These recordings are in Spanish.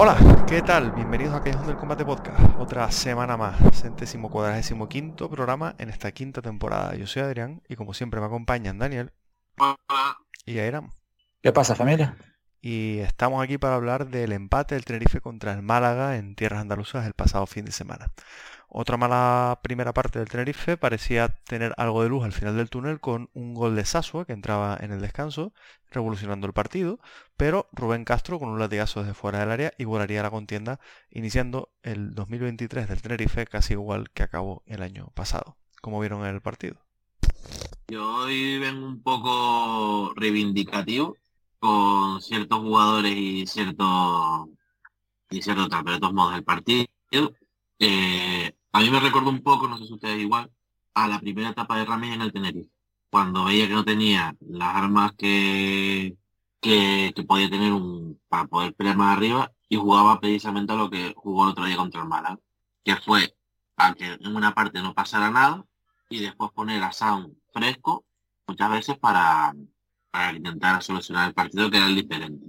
Hola, ¿qué tal? Bienvenidos a Callejón del Combate Podcast. Otra semana más, centésimo cuadragésimo quinto programa en esta quinta temporada. Yo soy Adrián y como siempre me acompañan Daniel y Airam. ¿Qué pasa familia? Y estamos aquí para hablar del empate del Tenerife contra el Málaga en tierras andaluzas el pasado fin de semana. Otra mala primera parte del Tenerife parecía tener algo de luz al final del túnel con un gol de Sasua que entraba en el descanso, revolucionando el partido, pero Rubén Castro con un latigazo desde fuera del área igualaría la contienda, iniciando el 2023 del Tenerife casi igual que acabó el año pasado. ¿Cómo vieron el partido? Yo hoy vengo un poco reivindicativo con ciertos jugadores y ciertos y ciertos tal, pero de todos modos el partido eh, a mí me recuerda un poco, no sé si ustedes igual, a la primera etapa de Ramírez en el Tenerife, cuando veía que no tenía las armas que, que, podía tener un, para poder pelear más arriba y jugaba precisamente a lo que jugó el otro día contra el Málaga, que fue a que en una parte no pasara nada y después poner a Sound fresco muchas veces para, para intentar solucionar el partido que era el diferente.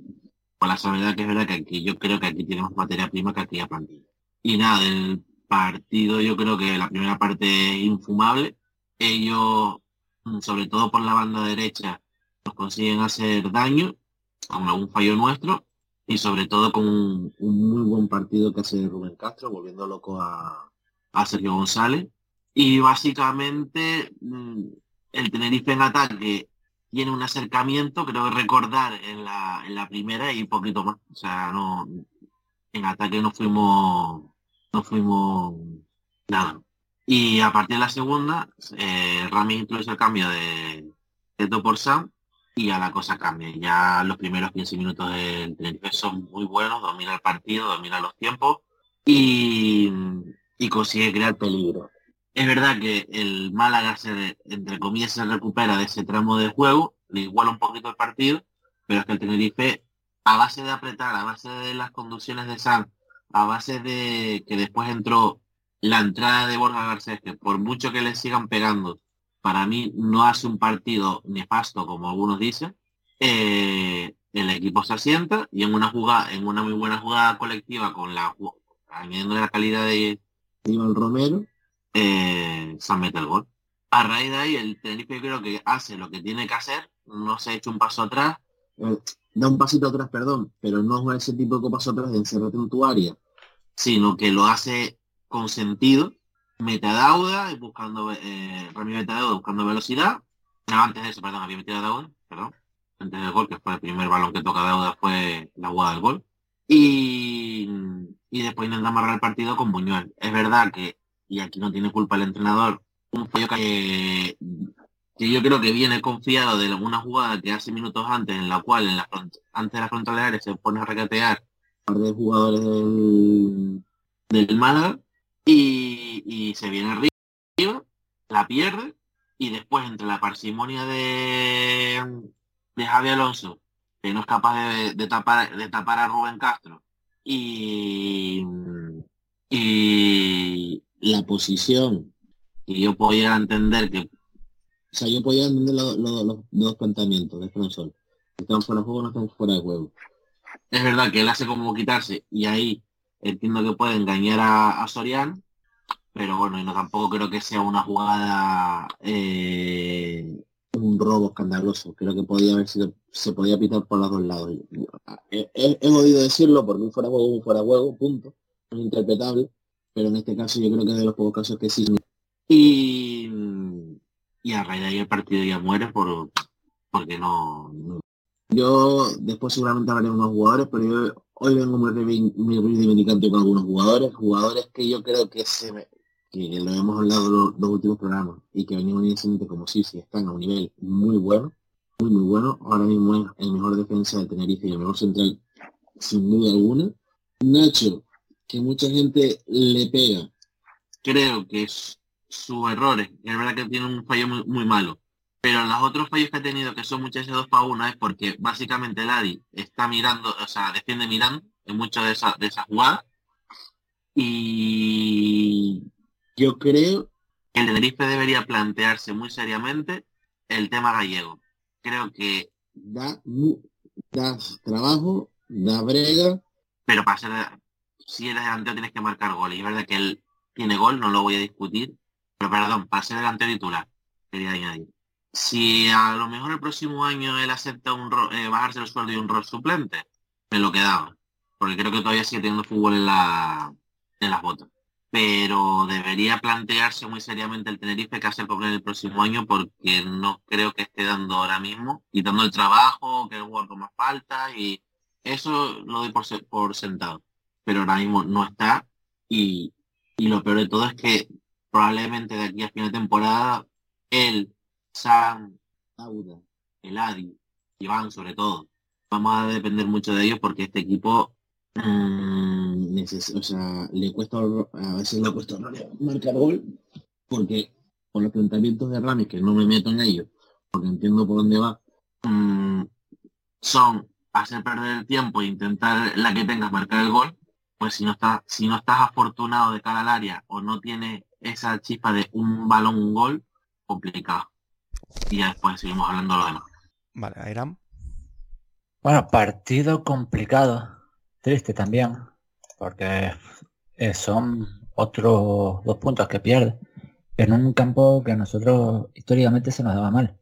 Con la seguridad que es verdad que aquí yo creo que aquí tenemos materia prima que aquí a plantilla. Y nada, del partido yo creo que la primera parte es infumable. Ellos, mm, sobre todo por la banda derecha, nos consiguen hacer daño, con algún fallo nuestro, y sobre todo con un, muy buen partido que hace Rubén Castro, volviendo loco a, a Sergio González. Y básicamente mm, el Tenerife en ataque tiene un acercamiento, creo que recordar en la, en la primera y poquito más. O sea, no en ataque no fuimos no fuimos nada. Y a partir de la segunda, eh, Rami introduce el cambio de Teto por Sam y a la cosa cambia. Ya los primeros 15 minutos del Tenerife son muy buenos, domina el partido, domina los tiempos y, y consigue crear peligro. Es verdad que el Málaga, se, entre comillas, se recupera de ese tramo de juego, le iguala un poquito el partido, pero es que el Tenerife, a base de apretar, a base de las conducciones de Sam a base de que después entró la entrada de Borja Garcés, que por mucho que le sigan pegando, para mí no hace un partido nefasto, como algunos dicen, eh, el equipo se asienta y en una jugada, en una muy buena jugada colectiva con la añadiendo la calidad de Iván Romero, eh, se mete el gol. A raíz de ahí el Tenerife creo que hace lo que tiene que hacer, no se ha hecho un paso atrás, da un pasito atrás, perdón, pero no es ese tipo de paso atrás de encerrarte en tu área, sino que lo hace con sentido, metadauda, buscando, eh, metadauda buscando velocidad. No, antes de eso, perdón, había metido a Dauda, perdón. Antes del gol, que fue el primer balón que toca Dauda, fue la jugada del gol. Y, y después intenta amarrar el partido con Buñuel. Es verdad que, y aquí no tiene culpa el entrenador, un fallo que que yo creo que viene confiado de una jugada que hace minutos antes, en la cual en la antes de la frontal de se pone a recatear par de jugadores del, del Málaga y, se viene arriba, la pierde y después entre la parsimonia de, de Javi Alonso, que no es capaz de, tapar, de tapar a Rubén Castro, y, y la posición que yo podía entender que o sea, yo podía entender los dos planteamientos de Fransol. Estamos fuera de juego, no estamos fuera de juego. Es verdad que él hace como quitarse y ahí entiendo que puede engañar a, Sorian, pero bueno, y no tampoco creo que sea una jugada eh, un robo escandaloso. Creo que podía haber sido, se podía pitar por los dos lados. He, he, oído decirlo porque un fuera de juego, un fuera de juego, punto. Es interpretable, pero en este caso yo creo que es de los pocos casos que sí. Y y a raíz de ahí el partido ya muere por porque no, yo después seguramente hablaré de unos jugadores pero yo hoy vengo muy, reivindicante con algunos jugadores jugadores que yo creo que se que lo hemos hablado los dos últimos programas y que venimos inicialmente como si si están a un nivel muy bueno muy muy bueno. Ahora mismo es el mejor defensa de Tenerife y el mejor central sin duda alguna. Nacho que mucha gente le pega. Creo que es sus errores. es verdad que tiene un fallo muy, malo. Pero los otros fallos que ha tenido, que son muchas de dos para uno, es porque básicamente el Adi está mirando, o sea, defiende mirando en muchas de esas de esas jugadas. Y yo creo que el Tenerife debería plantearse muy seriamente el tema gallego. Creo que da, da trabajo, da brega. Pero para ser, si eres delantero tienes que marcar gol. Y es verdad que él tiene gol, no lo voy a discutir, perdón, para ser titular, quería añadir. Si a lo mejor el próximo año él acepta un eh, bajarse el sueldo y un rol suplente, me lo quedaba. Porque creo que todavía sigue teniendo fútbol en, la, en las botas. Pero debería plantearse muy seriamente el Tenerife que hacer con el próximo año porque no creo que esté dando ahora mismo, quitando el trabajo, que el jugador más falta y eso lo doy por, por sentado. Pero ahora mismo no está y, y lo peor de todo es que probablemente de aquí a fin de temporada, él, Sam, Auda, el Adi, Iván sobre todo, vamos a depender mucho de ellos porque este equipo mm, o sea, le cuesta a veces le cuesta marcar gol porque con los planteamientos de Rames que no me meto en ellos porque entiendo por dónde va mm, son hacer perder el tiempo e intentar la que tengas marcar el gol pues si no estás si no estás afortunado de cara al área o no tienes esa chispa de un balón, un gol, complicado. Y ya después seguimos hablando de lo demás. Vale, Airam. Bueno, partido complicado. Triste también. Porque eh, son otros dos puntos que pierde. En un campo que a nosotros históricamente se nos daba mal.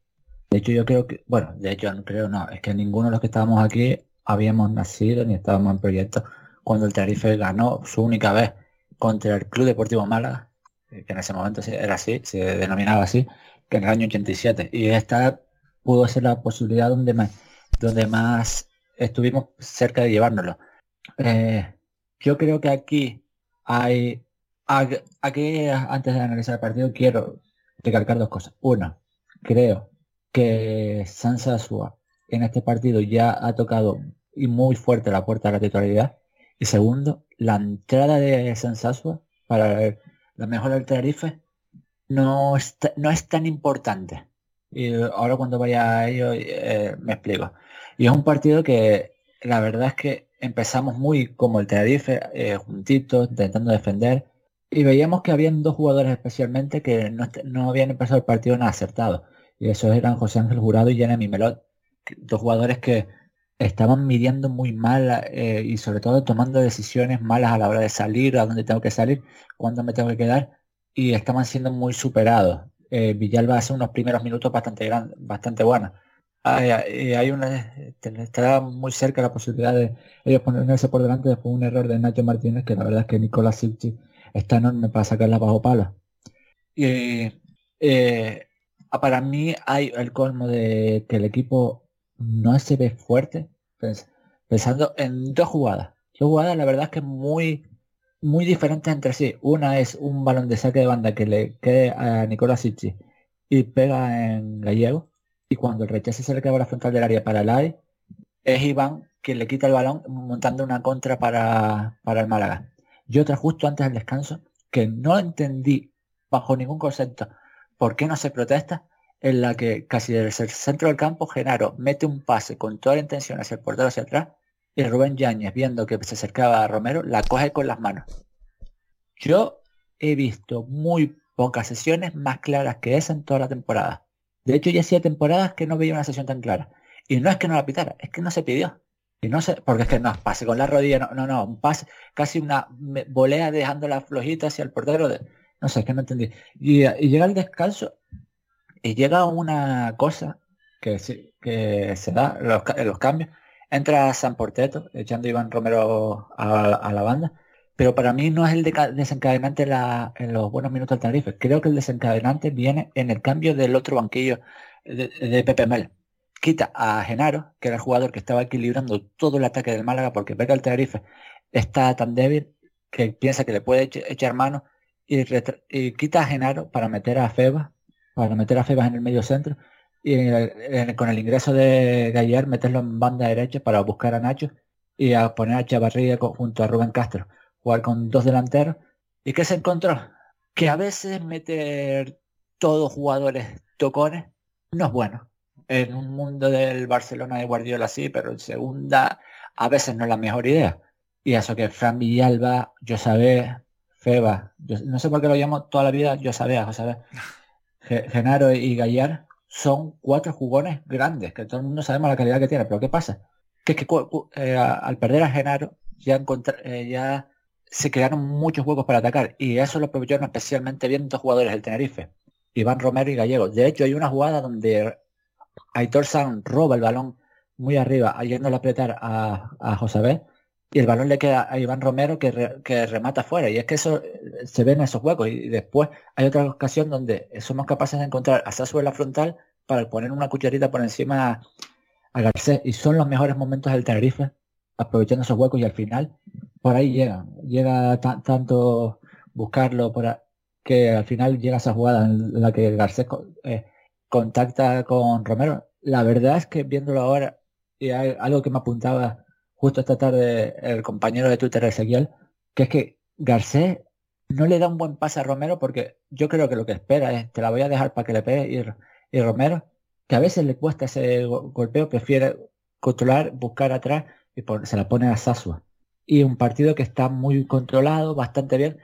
De hecho, yo creo que, bueno, de hecho no creo, no, es que ninguno de los que estábamos aquí habíamos nacido ni estábamos en proyecto cuando el Tarife ganó su única vez contra el Club Deportivo Málaga que en ese momento era así, se denominaba así, que en el año 87. Y esta pudo ser la posibilidad donde más, donde más estuvimos cerca de llevárnoslo. Eh, yo creo que aquí hay, aquí antes de analizar el partido quiero recalcar dos cosas. Uno, creo que Sansa Sua en este partido ya ha tocado y muy fuerte la puerta de la titularidad. Y segundo, la entrada de Sansasua para la mejora del Tenerife no es, no es tan importante. Y ahora cuando vaya a ello eh, me explico. Y es un partido que la verdad es que empezamos muy como el Tenerife, eh, juntitos, intentando defender. Y veíamos que habían dos jugadores especialmente que no, habían empezado el partido nada acertado. Y esos eran José Ángel Jurado y Jeremy Melot. Dos jugadores que estaban midiendo muy mal eh, y sobre todo tomando decisiones malas a la hora de salir, a dónde tengo que salir, cuándo me tengo que quedar y estaban siendo muy superados. Eh, Villalba hace unos primeros minutos bastante gran, bastante buenos. Hay, hay una, está muy cerca la posibilidad de ellos ponerse por delante después de un error de Nacho Martínez, que la verdad es que Nicolás Silchi está enorme para sacarla bajo pala. Y eh, para mí hay el colmo de que el equipo no se ve fuerte, pensando en dos jugadas. Dos jugadas, la verdad es que muy, muy diferentes entre sí. Una es un balón de saque de banda que le quede a Nicolás Sicci y pega en Gallego. Y cuando el rechace se le queda a la frontal del área para el AE, es Iván quien le quita el balón montando una contra para, para el Málaga. Y otra justo antes del descanso, que no entendí bajo ningún concepto por qué no se protesta, en la que casi desde el centro del campo Genaro mete un pase con toda la intención hacia el portero hacia atrás y Rubén Yáñez, viendo que se acercaba a Romero, la coge con las manos. Yo he visto muy pocas sesiones más claras que esa en toda la temporada. De hecho, ya hacía temporadas que no veía una sesión tan clara. Y no es que no la pitara, es que no se pidió. Y no sé, porque es que no, pase con la rodilla, no, no, no, un pase, casi una volea dejando la flojita hacia el portero. De, no sé, es que no entendí. Y, llega el descanso y llega una cosa que, se da los, cambios. Entra San Porteto, echando Iván Romero a, la banda. Pero para mí no es el desencadenante en los buenos minutos del Tenerife. Creo que el desencadenante viene en el cambio del otro banquillo de, de Pepe Mel quita a Genaro, que era el jugador que estaba equilibrando todo el ataque del Málaga, porque ve que el Tenerife está tan débil que piensa que le puede echar mano y, quita a Genaro para meter a Febas, para meter a Febas en el medio centro y con el ingreso de Gallar meterlo en banda derecha para buscar a Nacho y a poner a Chavarría junto a Rubén Castro, jugar con dos delanteros. ¿Y qué se encontró? Que a veces meter todos jugadores tocones no es bueno en un mundo del Barcelona de Guardiola sí, pero en segunda a veces no es la mejor idea. Y eso que Fran Villalba, yo sabé, Feba, no sé por qué lo llamo toda la vida, yo sabía, José Genaro y Gallar son cuatro jugones grandes, que todo el mundo sabemos la calidad que tiene, pero ¿qué pasa? Que es que eh, al perder a Genaro ya, eh, ya se crearon muchos huecos para atacar y eso lo aprovecharon especialmente bien dos jugadores del Tenerife, Iván Romero y Gallego. De hecho hay una jugada donde Aitor San roba el balón muy arriba, yéndole a apretar a, a José y el balón le queda a Iván Romero que, remata fuera. Y es que eso eh, se ve en esos huecos. Y, después hay otra ocasión donde somos capaces de encontrar a Sasu la frontal para poner una cucharita por encima a Garcés. Y son los mejores momentos del Tenerife, aprovechando esos huecos y al final por ahí llega. Llega tanto buscarlo por que al final llega esa jugada en la que Garcés eh, contacta con Romero. La verdad es que viéndolo ahora, y hay algo que me apuntaba justo esta tarde el compañero de Twitter Ezequiel, que es que Garcés no le da un buen pase a Romero porque yo creo que lo que espera es te la voy a dejar para que le pegue y, Romero, que a veces le cuesta ese golpeo, prefiere controlar, buscar atrás y se la pone a Sasua. Y un partido que está muy controlado, bastante bien.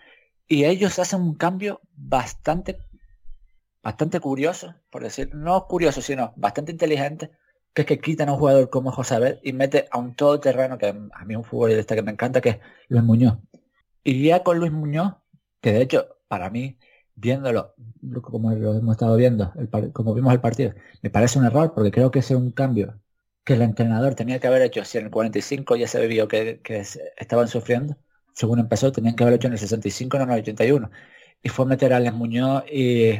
Y ellos hacen un cambio bastante bastante curioso, por decir, no curioso, sino bastante inteligente, que es que quitan a un jugador como José Abel y mete a un todoterreno que a mí es un futbolista que me encanta, que es Luis Muñoz. Y ya con Luis Muñoz, que de hecho, para mí, viéndolo, como lo hemos estado viendo, como vimos el partido, me parece un error porque creo que ese es un cambio que el entrenador tenía que haber hecho si en el 45 ya se vio que, que estaban sufriendo. Según empezó, tenían que haber hecho en el 65, no en el 81. Y fue meter a Luis Muñoz y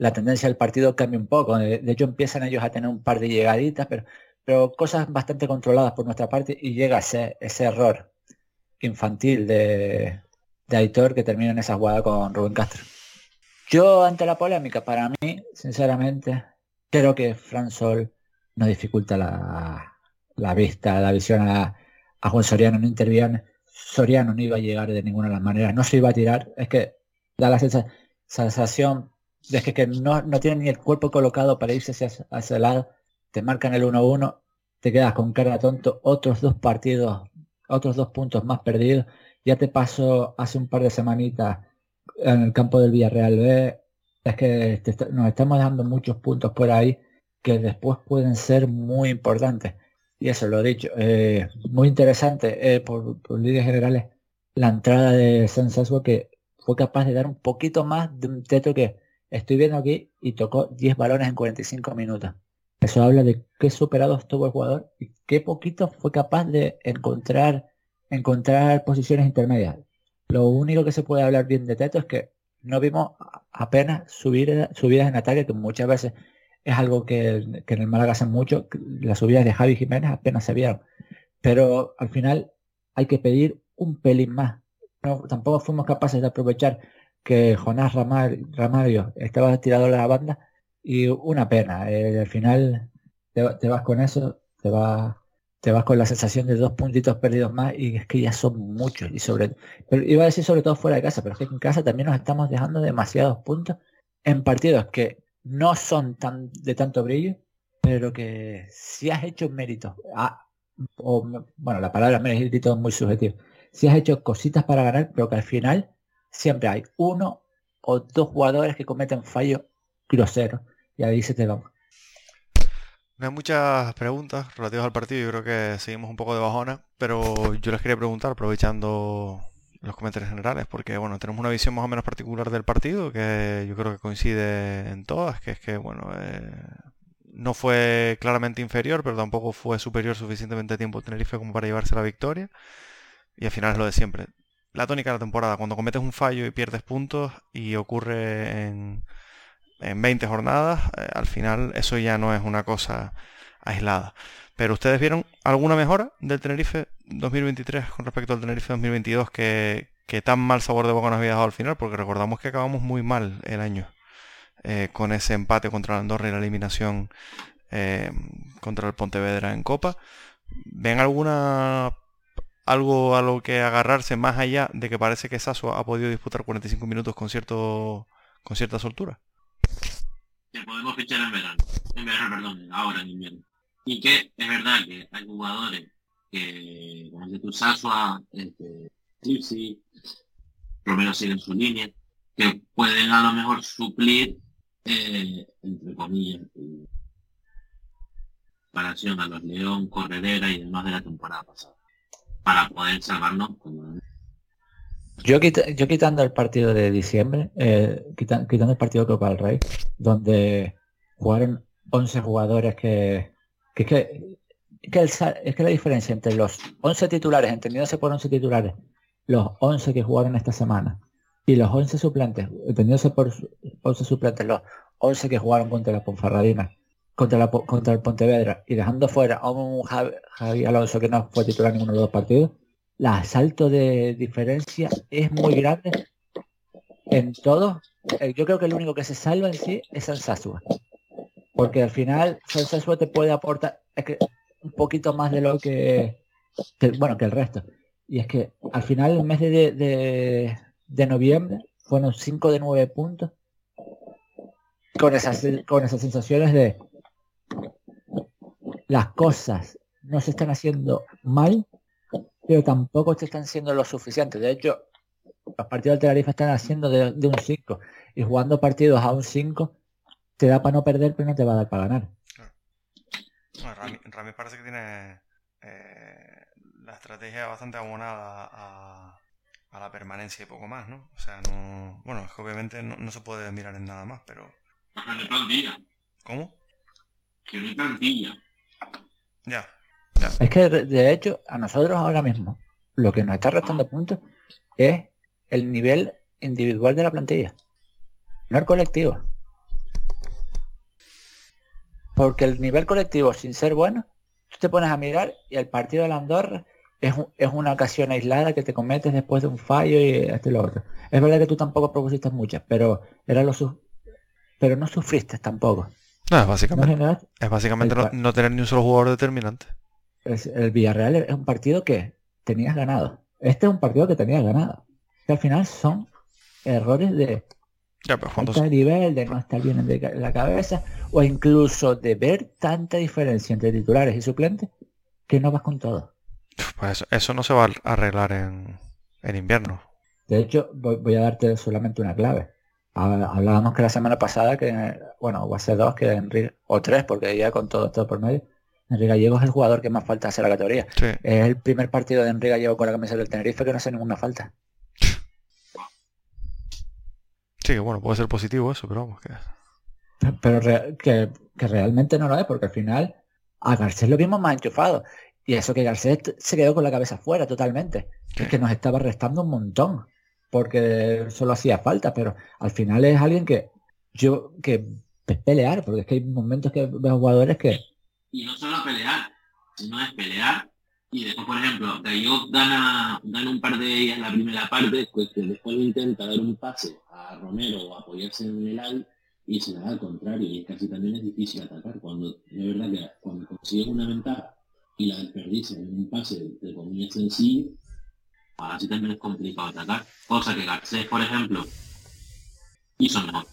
la tendencia del partido cambia un poco. De, hecho, empiezan ellos a tener un par de llegaditas, pero, pero cosas bastante controladas por nuestra parte y llega ese, ese error infantil de, de Aitor que termina en esa jugada con Rubén Castro. Yo, ante la polémica, para mí, sinceramente, creo que Fran Sol no dificulta la, la vista, la visión a, a Juan Soriano, no interviene. Soriano no iba a llegar de ninguna de las maneras, no se iba a tirar. Es que da la sensación es que, no, no tienen ni el cuerpo colocado para irse hacia, hacia el lado, te marcan el 1-1, te quedas con cara tonto, otros dos partidos, otros dos puntos más perdidos. Ya te pasó hace un par de semanitas en el campo del Villarreal B. Es que nos estamos dando muchos puntos por ahí que después pueden ser muy importantes. Y eso lo he dicho. Eh, muy interesante eh, por, por líneas generales la entrada de Sensasua que fue capaz de dar un poquito más de un teto que Estoy viendo aquí y tocó 10 balones en 45 minutos. Eso habla de qué superado estuvo el jugador y qué poquito fue capaz de encontrar, encontrar posiciones intermedias. Lo único que se puede hablar bien de Teto es que no vimos apenas subir, subidas en ataque, que muchas veces es algo que, en el Málaga hacen mucho. Las subidas de Javi Jiménez apenas se vieron. Pero al final hay que pedir un pelín más. tampoco fuimos capaces de aprovechar que Jonás Ramario estaba tirado a la banda Y una pena, eh, al final te, te vas con eso, te vas te vas con la sensación de dos puntitos perdidos más y es que ya son muchos. Y sobre, pero iba a decir sobre todo fuera de casa, pero es que en casa también nos estamos dejando demasiados puntos en partidos que no son tan de tanto brillo, pero que si has hecho mérito, ah, o, bueno, la palabra mérito es muy subjetivo, si has hecho cositas para ganar, pero que al final siempre hay uno o dos jugadores que cometen fallos groseros y ahí se te van. No hay muchas preguntas relativas al partido, yo creo que seguimos un poco de bajona, pero yo les quería preguntar, aprovechando los comentarios generales, porque bueno, tenemos una visión más o menos particular del partido, que yo creo que coincide en todas, que es que bueno, eh, no fue claramente inferior, pero tampoco fue superior suficientemente tiempo Tenerife como para llevarse la victoria, y al final es lo de siempre. La tónica de la temporada, cuando cometes un fallo y pierdes puntos y ocurre en en 20 jornadas, eh, al final eso ya no es una cosa aislada. Pero ustedes vieron alguna mejora del Tenerife 2023 con respecto al Tenerife 2022 que, tan mal sabor de boca nos había dejado al final, porque recordamos que acabamos muy mal el año eh, con ese empate contra la Andorra y la eliminación eh, contra el Pontevedra en Copa. ¿Ven alguna algo a lo que agarrarse más allá de que parece que Sasso ha podido disputar 45 minutos con cierto con cierta soltura? que podemos fichar en verano, en verano, perdón, ahora en invierno. Y que es verdad que hay jugadores que, como el de Tusasua, este, Tripsi, Romero sigue en su línea, que pueden a lo mejor suplir, eh, entre comillas, comparación a los León, Corredera y demás de la temporada pasada, para poder salvarnos como yo, yo quitando el partido de diciembre, eh, quitando, el partido de Copa del Rey, donde jugaron 11 jugadores que... que, que, es que la diferencia entre los 11 titulares, entendiéndose por 11 titulares, los 11 que jugaron esta semana, y los 11 suplentes, entendiéndose por 11 suplentes, los 11 que jugaron contra la Ponfarradina, contra, la, contra el Pontevedra, y dejando fuera a un Javi Alonso que no fue titular en ninguno de los dos partidos, la salto de diferencia es muy grande en todo. Eh, yo creo que el único que se salva en sí es Sansasua. Porque al final Sansasua te puede aportar un poquito más de lo que, bueno, que el resto. Y es que al final el mes de, de, noviembre fueron 5 de 9 puntos. Con esas, con esas sensaciones de las cosas no se están haciendo mal, pero tampoco te están siendo lo suficiente. De hecho, los partidos del Tenerife están haciendo de, un 5 y jugando partidos a un 5 te da para no perder, pero no te va a dar para ganar. Rami, parece que tiene eh, la estrategia bastante abonada a, la permanencia y poco más, ¿no? O sea, no. Bueno, es que obviamente no, se puede mirar en nada más, pero. ¿Cómo? Que no plantilla. Ya, es que de hecho a nosotros ahora mismo lo que nos está restando puntos es el nivel individual de la plantilla, no el colectivo. Porque el nivel colectivo, sin ser bueno, tú te pones a mirar y el partido de la Andorra es, una ocasión aislada que te cometes después de un fallo y este y lo otro. Es verdad que tú tampoco propusiste muchas, pero era lo pero no sufriste tampoco. No, es básicamente, es básicamente no tener ni un solo jugador determinante el Villarreal es un partido que tenías ganado. Este es un partido que tenías ganado. Que al final son errores de ya, nivel, de no estar bien en la cabeza, o incluso de ver tanta diferencia entre titulares y suplentes que no vas con todo. Pues eso, no se va a arreglar en, invierno. De hecho, voy, a darte solamente una clave. Hablábamos que la semana pasada que, bueno, o hace dos, que Enrique, o tres, porque ya con todo esto por medio, Enrique Gallego es el jugador que más falta hace la categoría. Es el primer partido de Enrique Gallego con la camisa del Tenerife que no hace ninguna falta. Sí, que bueno, puede ser positivo eso, pero vamos, que... Pero que, realmente no lo es, porque al final a Garcés lo vimos más enchufado. Y eso que Garcés se quedó con la cabeza fuera totalmente. Es que nos estaba restando un montón. Porque solo hacía falta, pero al final es alguien que yo que pelear, porque es que hay momentos que veo jugadores que y no solo pelear, sino es pelear y después, por ejemplo, yo gana, gana un par de ellas la primera parte, pues que después intenta dar un pase a Romero o apoyarse en el al y se da al contrario, y casi también es difícil atacar. Cuando, de verdad que cuando consigues una ventaja y la desperdicia en un pase de comillas sencillo, así también es complicado atacar. Cosa que Garcés, por ejemplo, hizo mejor.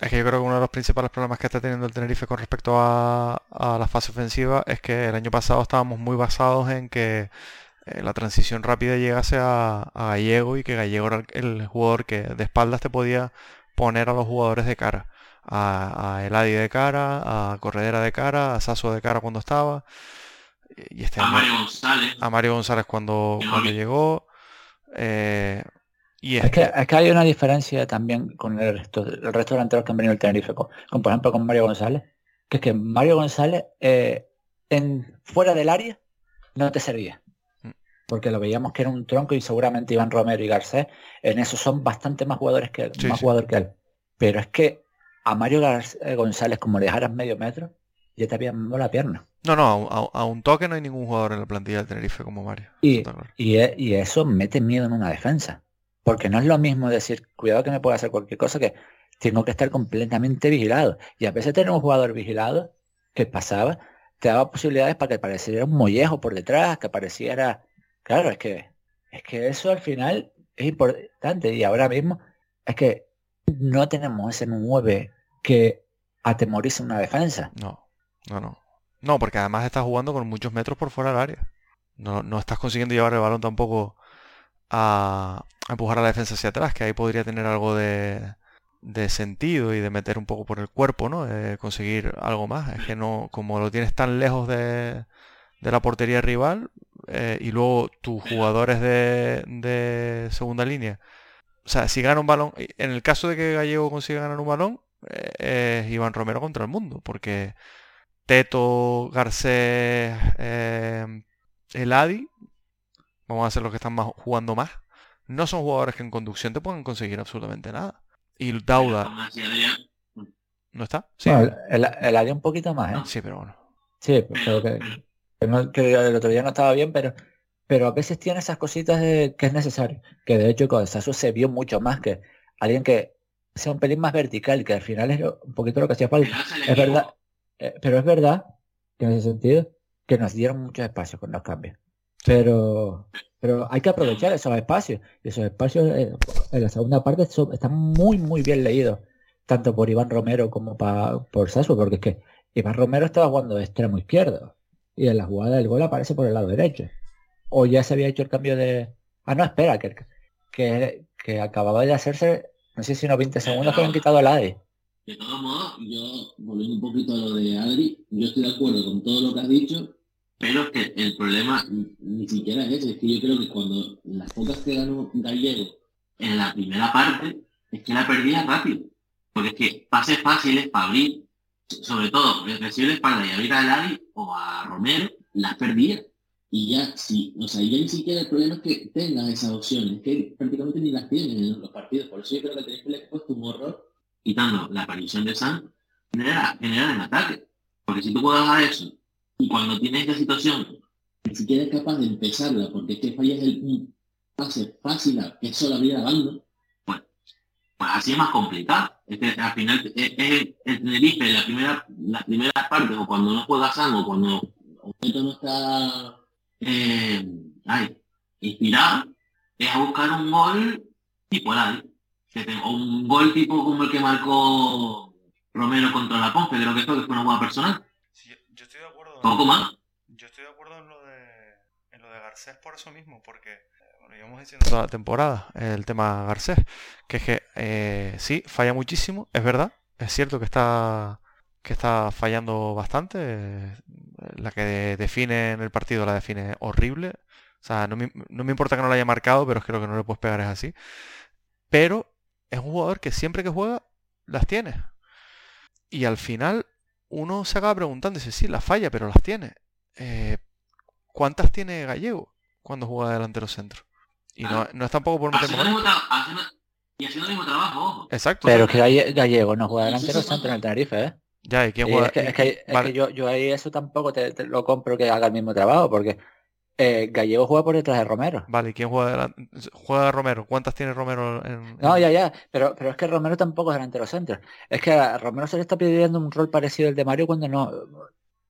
Es que yo creo que uno de los principales problemas que está teniendo el Tenerife con respecto a, a la fase ofensiva es que el año pasado estábamos muy basados en que eh, la transición rápida llegase a, Gallego y que Gallego era el, jugador que de espaldas te podía poner a los jugadores de cara. A, a Eladi de cara, a Corredera de cara, a Sasso de cara cuando estaba. Y este a Mario González. A Mario González cuando, cuando llegó. Eh, y es, que, es que hay una diferencia también con el resto, el resto de delanteros que han venido el Tenerife, con, por ejemplo con Mario González, que es que Mario González eh, en fuera del área no te servía. Porque lo veíamos que era un tronco y seguramente Iván Romero y Garcés en eso son bastante más jugadores que él, más jugador que él. Pero es que a Mario González, como le dejaras medio metro, ya te había la pierna. No, no, a, un toque no hay ningún jugador en la plantilla del Tenerife como Mario. Y, e, y, eso mete miedo en una defensa. Porque no es lo mismo decir, cuidado que me puede hacer cualquier cosa, que tengo que estar completamente vigilado. Y a veces tener un jugador vigilado que pasaba, te daba posibilidades para que pareciera un mollejo por detrás, que pareciera Claro, es que, es que eso al final es importante y ahora mismo es que no tenemos ese 9 que atemorice una defensa. No, no, no. No, porque además estás jugando con muchos metros por fuera del área. No, no estás consiguiendo llevar el balón tampoco a, empujar a la defensa hacia atrás, que ahí podría tener algo de, de sentido y de meter un poco por el cuerpo, ¿no? conseguir algo más. Es que no, como lo tienes tan lejos de, de la portería rival, eh, y luego tus jugadores de, segunda línea, o sea, si gana un balón, en el caso de que Gallego consiga ganar un balón, eh, es Iván Romero contra el mundo, porque Teto, Garcés, eh, Eladi, vamos a ser los que están más, jugando más, no son jugadores que en conducción te puedan conseguir absolutamente nada. Y Dauda... ¿No está? Sí. el, el, un poquito más, ¿eh? Sí, pero bueno. Sí, pero que que, el otro día no estaba bien, pero, pero a veces tiene esas cositas de, que es necesario. Que de hecho con Sasu se vio mucho más que alguien que sea un pelín más vertical, que al final es un poquito lo que hacía falta. Es verdad, eh, pero es verdad que en ese sentido que nos dieron muchos espacios con los cambios. Pero, pero hay que aprovechar esos espacios. Esos espacios eh, en la segunda parte están muy, muy bien leídos, tanto por Iván Romero como por Sasu, porque es que Iván Romero estaba jugando de extremo izquierdo y en la jugada del gol aparece por el lado derecho. O ya se había hecho el cambio de... Ah, no, espera, que, que, que acababa de hacerse, no sé si unos 20 segundos que han quitado el ADE. De todos modos, yo, volviendo un poquito a lo de Adri, yo estoy de acuerdo con todo lo que has dicho, pero es que el problema ni siquiera es ese, es que yo creo que cuando las pocas que ganó Gallego en la primera parte, es que la perdía rápido. Porque es que pases fáciles para abrir sobre todo recibir la espalda y abrir a Lari o a Romero, las perdía. Y ya, sí, o sea, ya ni siquiera el problema es que tengan esas opciones, que prácticamente ni las tienen en los partidos. Por eso yo creo que tenéis que le puesto un horror, quitando la aparición de San, generar, generar el ataque. Porque si tú juegas a eso, y cuando tienes esta situación, ni siquiera es capaz de empezarla, porque es que fallas el pase fácil, que es solo abrir a bando, pues, pues así es más complicado al final es, el Tenerife la primera, las primeras partes o cuando no juega sano o cuando momento no está eh, inspirado, es a buscar un gol tipo la o un gol tipo como el que marcó Romero contra la Ponce, creo que esto que fue una buena personal. yo estoy de acuerdo. Poco más. Yo estoy de acuerdo en lo de, en lo de Garcés por eso mismo, porque bueno, llevamos diciendo toda la temporada el tema Garcés, que es que eh, sí, falla muchísimo, es verdad, es cierto que está que está fallando bastante, eh, la que define en el partido la define horrible, o sea, no me, no me importa que no la haya marcado, pero creo que no le puedes pegar es así, pero es un jugador que siempre que juega las tiene. Y al final uno se acaba preguntando, dice, sí, las falla, pero las tiene. Eh, ¿Cuántas tiene Gallego cuando juega delantero centro? Y no, no es tampoco por meter Y haciendo el mismo trabajo, Exacto. Pero que Gallego no juega delantero centro en el Tenerife, ¿eh? Ya, ¿y quién juega? Es que, es que, yo, yo ahí eso tampoco te, lo compro que haga el mismo trabajo, porque eh, Gallego juega por detrás de Romero. Vale, ¿y quién juega juega Romero? ¿Cuántas tiene Romero en, No, ya, ya, pero, pero es que Romero tampoco es delantero centro. Es que a Romero se le está pidiendo un rol parecido al de Mario cuando no.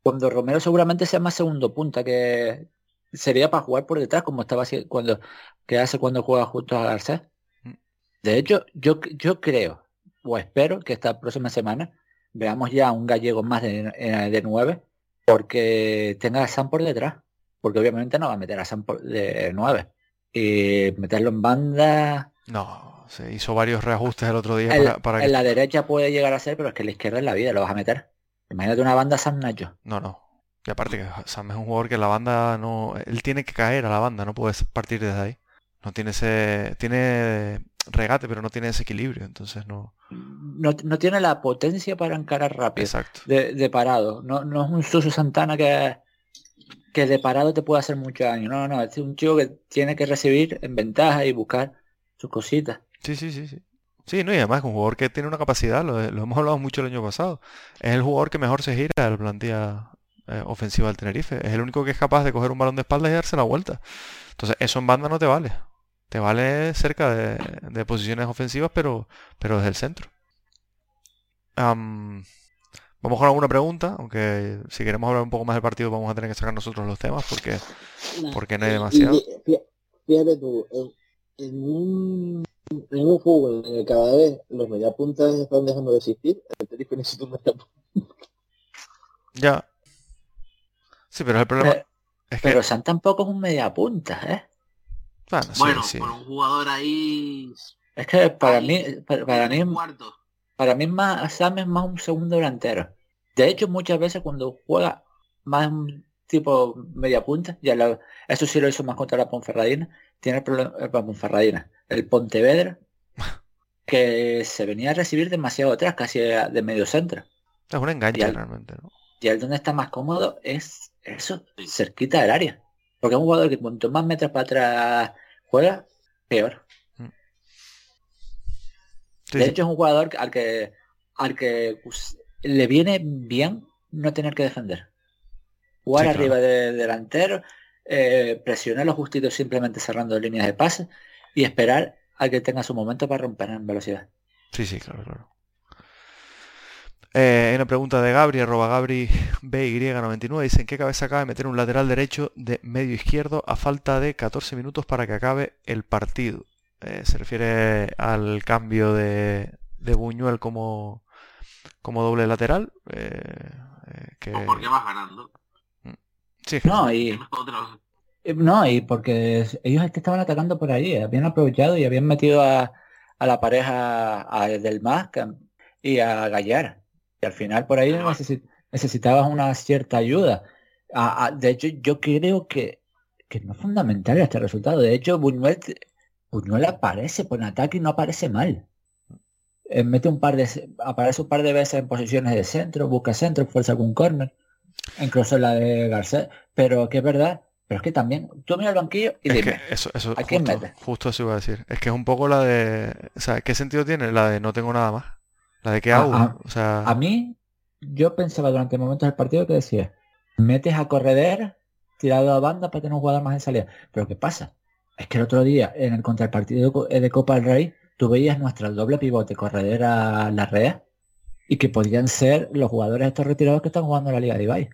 Cuando Romero seguramente sea más segundo punta, que sería para jugar por detrás, como estaba haciendo cuando que hace cuando juega junto a Garcés. Mm. De hecho, yo, yo creo, o espero que esta próxima semana veamos ya un gallego más de, eh, de 9, porque tenga a Sam por detrás. Porque obviamente no va a meter a Sam por- de 9. Y meterlo en banda. No, se hizo varios reajustes el otro día En, para, para que... en la derecha puede llegar a ser, pero es que en la izquierda en la vida lo vas a meter. Imagínate una banda Sam Nacho. No, no. Y aparte que Sam es un jugador que la banda no... Él tiene que caer a la banda, no puede partir desde ahí. No tiene ese... Tiene regate, pero no tiene ese equilibrio, entonces no... No, no tiene la potencia para encarar rápido. Exacto. De, de parado. No, no es un Susu Santana que, que de parado te puede hacer mucho daño. No, no, es un chico que tiene que recibir en ventaja y buscar sus cositas. Sí, sí, sí, sí. Sí, no, y además es un jugador que tiene una capacidad, lo, lo hemos hablado mucho el año pasado. Es el jugador que mejor se gira de la plantilla eh, ofensiva del Tenerife. Es el único que es capaz de coger un balón de espaldas y darse la vuelta. Entonces, eso en banda no te vale. Te vale cerca de, posiciones ofensivas, pero, pero desde el centro. Vamos con alguna pregunta, aunque si queremos hablar un poco más del partido vamos a tener que sacar nosotros los temas porque, porque no hay demasiado. Fíjate tú, en, en un, en un fútbol en el que cada vez los mediapuntas están dejando de existir, el Tenerife necesita un mediapunta. Ya. Sí, pero el problema Eh, es que... Pero Sam tampoco es un media punta, ¿eh? Bueno, sí, Bueno, sí. con un jugador ahí. Es que para ahí, mí, para, para mí, cuarto. para mí más, Sam es más un segundo delantero. De hecho, muchas veces cuando juega más un tipo media punta, ya lo- eso sí lo hizo más contra la Ponferradina, tiene el problema eh, la Ponferradina, el Pontevedra, que se venía a recibir demasiado atrás, casi de medio centro. Es un enganche Ya- realmente, ¿no? Y el donde está más cómodo es eso, cerquita del área. Porque es un jugador que cuanto más metros para atrás juega, peor. Sí, de sí. hecho es un jugador al que al que le viene bien no tener que defender. Jugar Sí, claro. arriba de delantero, eh, presionar los justitos simplemente cerrando líneas de pase y esperar a que tenga su momento para romper en velocidad. Sí, sí, claro, claro. Eh, hay una pregunta de Gabri, arroba Gabri BY99. Dice, ¿en qué cabeza cabe meter un lateral derecho de medio izquierdo a falta de 14 minutos para que acabe el partido? Eh, se refiere al cambio de, de Buñuel como, como doble lateral. eh, eh, que... O porque vas ganando. Sí, No, y eh, no, y porque ellos es que estaban atacando por ahí, habían aprovechado y habían metido a, a la pareja a Del Mas y a Gallar. Y al final por ahí necesi- necesitabas una cierta ayuda. A- a- de hecho, yo creo que, que no es fundamental este resultado. De hecho, Buñuel, Buñuel aparece por ataque y no aparece mal. Eh, mete un par de aparece un par de veces en posiciones de centro, busca centro, fuerza algún córner, incluso la de Garcés, pero que es verdad, pero es que también, tú mira el banquillo y Es dime, que eso, eso, ¿a quién justo, mete? justo eso iba a decir. Es que es un poco la de... O sea, ¿qué sentido tiene? La de no tengo nada más. La de qué hago. a- o sea, a mí, yo pensaba durante momentos del partido que decía, metes a correder tirado a banda para tener un jugador más en salida. Pero ¿qué pasa? Es que el otro día, en el contra el partido de Co- de Copa del Rey, tú veías nuestra doble pivote correder a la red y que podían ser los jugadores estos retirados que están jugando en la Liga de Ibai.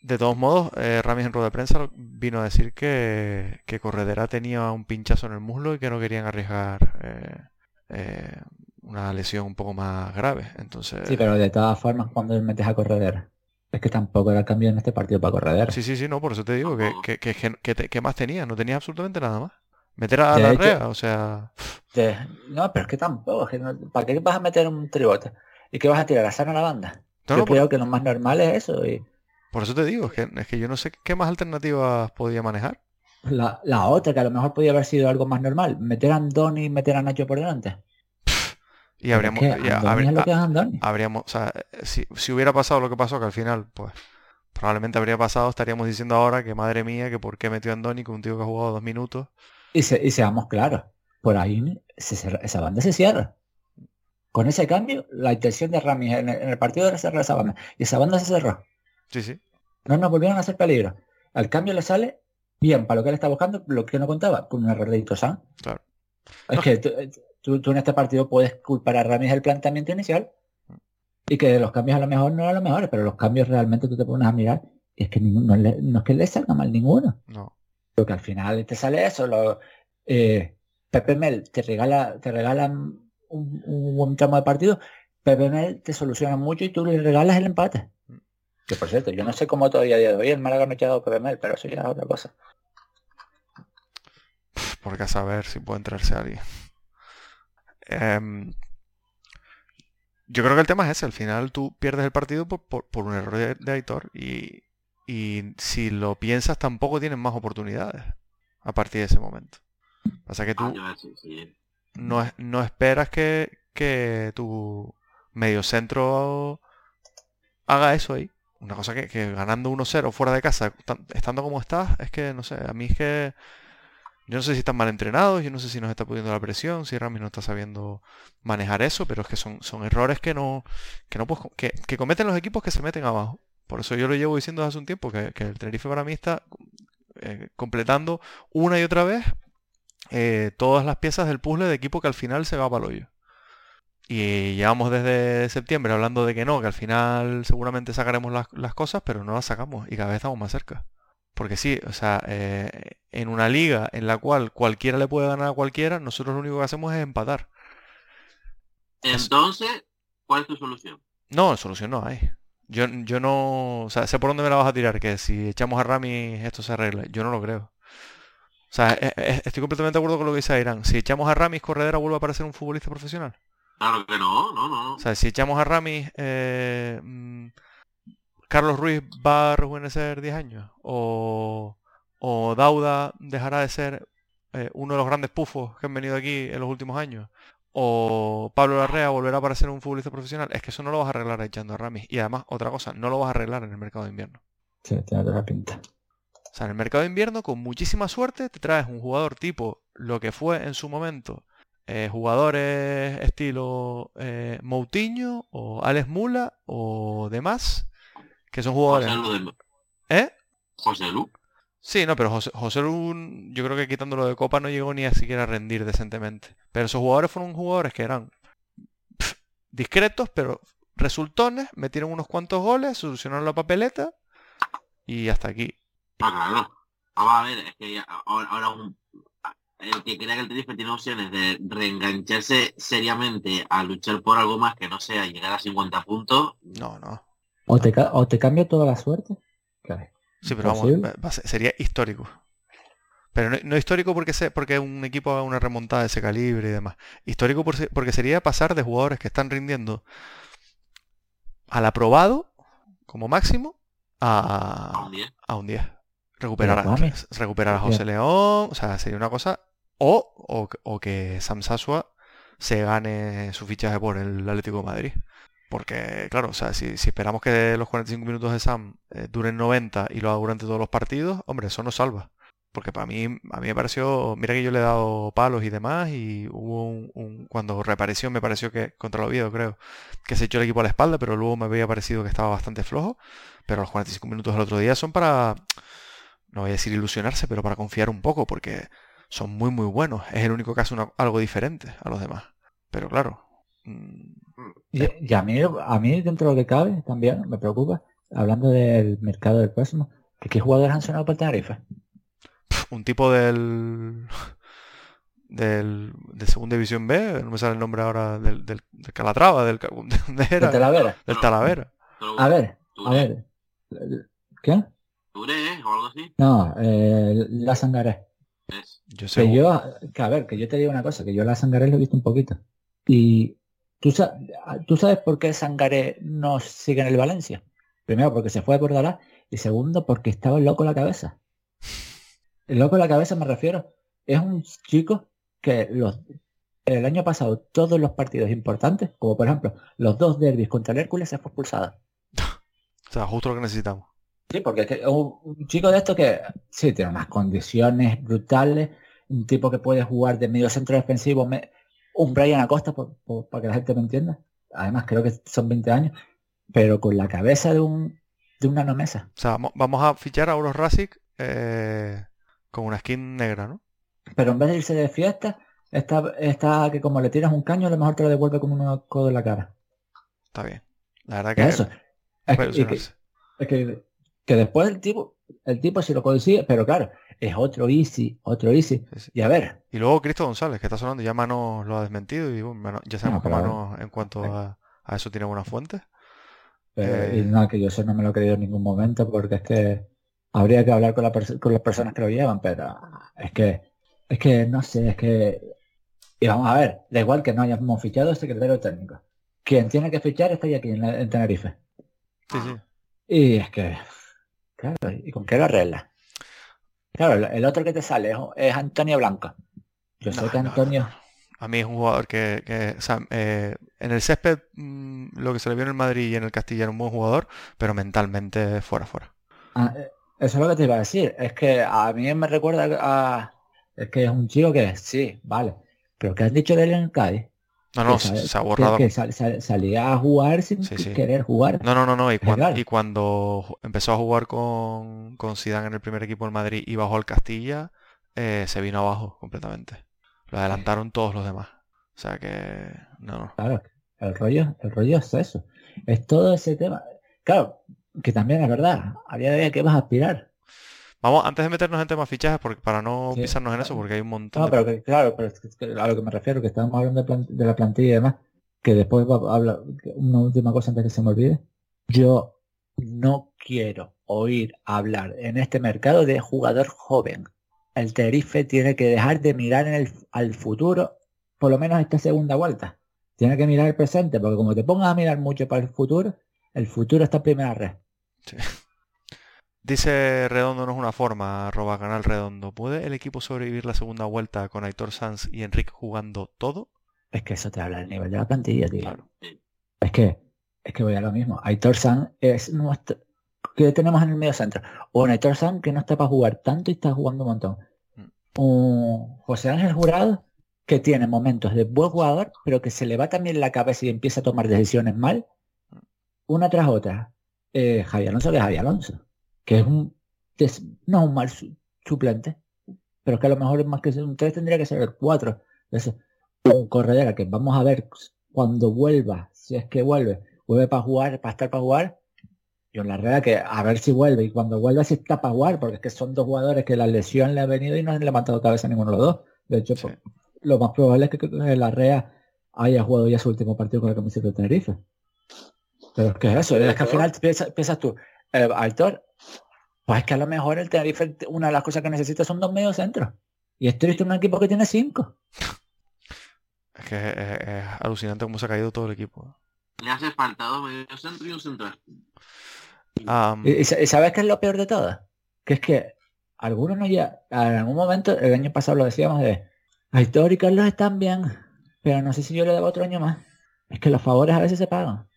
de todos modos, eh, Ramis en rueda de prensa vino a decir que, que Corredera tenía un pinchazo en el muslo y que no querían arriesgar eh, eh, una lesión un poco más grave. Entonces, Sí, pero de todas formas, cuando metes a correder, es que tampoco era cambio en este partido para correder. sí, sí, sí, no, por eso te digo que, que, que, que- que te- que más tenía, no tenía absolutamente nada más. Meter a la rea, o sea, De- No, pero es que tampoco. es que no- ¿Para qué vas a meter un tribote? ¿Y qué vas a tirar? ¿A la banda? no, Yo no, por, creo que lo más normal es eso. Y por eso te digo, es que, es que yo no sé qué más alternativas podía manejar. la, la otra, que a lo mejor podía haber sido algo más normal, meter a Andoni y meter a Nacho por delante. Y habríamos, Pero es que y Andoni habría- es lo que es Andoni. habríamos, o sea, si, si hubiera pasado lo que pasó, que al final, pues, probablemente habría pasado, estaríamos diciendo ahora que madre mía, que por qué metió a Andoni con un tío que ha jugado dos minutos. Y, se- y seamos claros, por ahí se cierra- esa banda se cierra. Con ese cambio, la intención de Ramis en el, en el partido era cerrar esa banda. Y esa banda se cerró. Sí, sí. No nos volvieron a hacer peligro. al cambio le sale bien para lo que él está buscando, lo que no contaba, con un error de Itosan. Claro. Es No. que tú, tú- tú en este partido puedes culpar a Ramis del planteamiento inicial y que los cambios a lo mejor no eran los mejores, pero los cambios realmente tú te pones a mirar y es que ninguno, no es que le salga mal ninguno. No. Porque al final te sale eso, lo, eh, Pepe Mel te regala, te regalan un, un buen tramo de partido, Pepe Mel te soluciona mucho y tú le regalas el empate. Que por cierto, yo no sé cómo todavía a día de hoy el Málaga no ha echado a Pepe Mel, pero eso ya es otra cosa. Porque a saber si puede entrarse alguien. Em, yo creo que el tema es ese. Al final tú pierdes el partido por, por- por un error de, de Aitor. Y, y si lo piensas, tampoco tienes más oportunidades a partir de ese momento. Pasa que tú Ah, yo, sí, sí. no, no esperas que, que tu mediocentro haga eso ahí. Una cosa que, que ganando 1-0 fuera de casa, tan- estando como estás, es que no sé, a mí es que yo no sé si están mal entrenados, yo no sé si nos está pudiendo la presión, si Ramis no está sabiendo manejar eso, pero es que son, son errores que no, que no puedes que cometen los equipos que se meten abajo. Por eso yo lo llevo diciendo desde hace un tiempo, que, que el Tenerife para mí está eh, completando una y otra vez eh, todas las piezas del puzzle de equipo que al final se va para el hoyo. Y llevamos desde septiembre hablando de que no, que al final seguramente sacaremos las, las cosas, pero no las sacamos y cada vez estamos más cerca. Porque sí, o sea, eh, en una liga en la cual cualquiera le puede ganar a cualquiera, nosotros lo único que hacemos es empatar. Entonces, ¿cuál es tu solución? No, solución no hay. Yo, yo no, o sea, sé por dónde me la vas a tirar, que si echamos a Rami esto se arregla. Yo no lo creo. O sea, e- e- estoy completamente de acuerdo con lo que dice Irán. Si echamos a Ramis, Corredera vuelve a parecer un futbolista profesional. Claro que no, no, no. no. O sea, si echamos a Ramis, eh, mm, Carlos Ruiz va a rejuvenecer 10 años. O, o Dauda dejará de ser eh, uno de los grandes pufos que han venido aquí en los últimos años. O Pablo Larrea volverá a parecer un futbolista profesional. Es que eso no lo vas a arreglar echando a Ramis. Y además, otra cosa, no lo vas a arreglar en el mercado de invierno. Sí, tiene toda la pinta. O sea, en el mercado de invierno, con muchísima suerte, te traes un jugador tipo lo que fue en su momento eh, jugadores estilo eh, Moutinho o Alex Mula o demás, que son jugadores... José Lu, de- ¿Eh? José Lu. Sí, no, pero José, José Lu, yo creo que quitándolo de Copa no llegó ni a siquiera a rendir decentemente. Pero esos jugadores fueron jugadores que eran discretos, pero resultones, metieron unos cuantos goles, solucionaron la papeleta y hasta aquí. Ah, claro. Vamos a ver, es que ya- ahora, ahora un- el que crea que el Tenerife tiene opciones de reengancharse seriamente a luchar por algo más que no sea llegar a 50 puntos, No, no. O te, o te cambia toda la suerte. Claro. Sí, pero vamos, Imposible. va- va a ser- sería histórico. Pero no, no histórico porque se, porque un equipo haga una remontada de ese calibre y demás. Histórico por porque sería pasar de jugadores que están rindiendo al aprobado como máximo a a, un 10. a un 10. Recuperar, a, recuperar a. José León, o sea, sería una cosa. O, o, o que Sam Sasua se gane su fichaje por el Atlético de Madrid. Porque, claro, o sea, si, esperamos que los 45 minutos de Sam eh, duren 90 y lo haga durante todos los partidos, hombre, eso nos salva. Porque para mí, a mí me pareció, mira que yo le he dado palos y demás, y hubo un, cuando reapareció, me pareció que, contra el Oviedo creo, que se echó el equipo a la espalda, pero luego me había parecido que estaba bastante flojo. Pero los 45 minutos del otro día son para, no voy a decir ilusionarse, pero para confiar un poco, porque son muy muy buenos. Es el único que hace algo diferente a los demás. Pero claro, mm, Y, y a mí, a mí dentro de lo que cabe también me preocupa, hablando del mercado del próximo, que qué jugadores han sonado por Tenerife. un tipo del, del de segunda división B, no me sale el nombre ahora del, del, del Calatrava, del. De Talavera. Del Talavera. A ver, a ver. ¿Quién? Touré o algo así. No, eh, la Sangaré. Yo sé. Que yo, que a ver, que yo te digo una cosa, que yo la Sangaré lo he visto un poquito. Y tú, sa- tú sabes por qué Sangaré no sigue en el Valencia. Primero porque se fue a Bordalás y segundo porque estaba loco en la cabeza. El loco en la cabeza me refiero, es un chico que los el año pasado todos los partidos importantes, como por ejemplo los dos derbis contra el Hércules, se fue expulsado. O sea, justo lo que necesitamos. Sí, porque es que un, un chico de esto que sí tiene unas condiciones brutales, un tipo que puede jugar de medio centro defensivo, me- un Brian Acosta, por- por- para que la gente me entienda. Además, creo que son 20 años, pero con la cabeza de un de una no mesa. O sea, vamos- vamos a fichar a Uros Rasic eh, con una skin negra, ¿no? Pero en vez de irse de fiesta, está, está que como le tiras un caño, a lo mejor te lo devuelve como un codo en la cara. Está bien. La verdad ¿Qué que es eso? Es, que- es que, que después el tipo, el tipo sí lo consigue, pero claro, es otro easy, otro easy. Y a ver, Y luego Cristo González, que está sonando, ya Manos lo ha desmentido y bueno, Mano- ya sabemos No, que Manos en cuanto a, a eso tiene buenas fuentes. eh, Eh. y no, que yo eso no me lo he creído en ningún momento porque es que habría que hablar con, la con las personas que lo llevan, pero es que, es que no sé, es que... Y vamos a ver, da igual que no hayamos fichado secretario técnico. Quien tiene que fichar está ya aquí en, la- en Tenerife. Sí, sí. Y es que, claro, ¿y con qué lo arregla? Claro, el, otro que te sale es, es Antonio Blanco. Yo sé que no, Antonio... A mí es un jugador que, que, o sea, eh, en el césped mm, lo que se le vio en el Madrid y en el Castilla era un buen jugador, pero mentalmente fuera, fuera. Ah, eh, eso es lo que te iba a decir. Es que a mí me recuerda a... Es que es un chico que, sí, vale. Pero ¿qué has dicho de él en el Cádiz? No, no, se, ha borrado. Que, sal- sal- salía a jugar sin Sí, sí. querer jugar. No, no, no, no. Y, cuan- claro. y cuando empezó a jugar con, con Zidane en el primer equipo del Madrid y bajó al Castilla, eh, se vino abajo completamente. Lo adelantaron todos los demás. O sea que, no, no. Claro, el rollo, el rollo es eso. Es todo ese tema. Claro, que también es verdad. A día de hoy, ¿a qué vas a aspirar? Vamos, antes de meternos en temas fichajes, porque, para no Sí. pisarnos en eso, porque hay un montón No, de... pero que, claro, pero es que- a lo que me refiero, que estamos hablando de, plan- de la plantilla y demás, que después va a hablar, una última cosa antes que se me olvide. Yo no quiero oír hablar en este mercado de jugador joven. El Tenerife tiene que dejar de mirar en el, al futuro, por lo menos esta segunda vuelta. Tiene que mirar el presente, porque como te pongas a mirar mucho para el futuro, el futuro está en primera red. Sí. Dice Redondo no es una forma, arroba canal Redondo. ¿Puede el equipo sobrevivir la segunda vuelta con Aitor Sanz y Enrique jugando todo? Es que eso te habla del nivel de la plantilla, tío. Claro. Es que, es que voy a lo mismo. Aitor San es nuestro que tenemos en el medio centro. O Aitor San que no está para jugar tanto y está jugando un montón. Mm. Un José Ángel Jurado que tiene momentos de buen jugador, pero que se le va también la cabeza y empieza a tomar decisiones mal, una tras otra. Eh, Javier Alonso que es Javier Alonso, que es un no es un mal su- suplente, pero que a lo mejor es más que un 3 tendría que ser el 4. Eso. Un Corredera que vamos a ver cuando vuelva, si es que vuelve, vuelve para jugar, para estar para jugar. Yo en la realidad que a ver si vuelve y cuando vuelva si está para jugar, porque es que son dos jugadores que la lesión le ha venido y no han levantado cabeza ninguno de los dos. De hecho, Sí. pues, lo más probable es que, que la REA haya jugado ya su último partido con la camiseta de Tenerife. Pero es que es eso, es que al final piensas, piensas tú, eh, Aitor, pues es que a lo mejor el Tenerife, una de las cosas que necesita son dos medios centros. Y es triste un equipo que tiene cinco. Es que es, es- es alucinante cómo se ha caído todo el equipo. Le hace falta dos medio centro y un Y, sa- y sabes qué es lo peor de todo? Que es que algunos no ya, en algún momento, el año pasado lo decíamos de Aitor y Carlos están bien, pero no sé si yo le debo otro año más. Es que los favores a veces se pagan.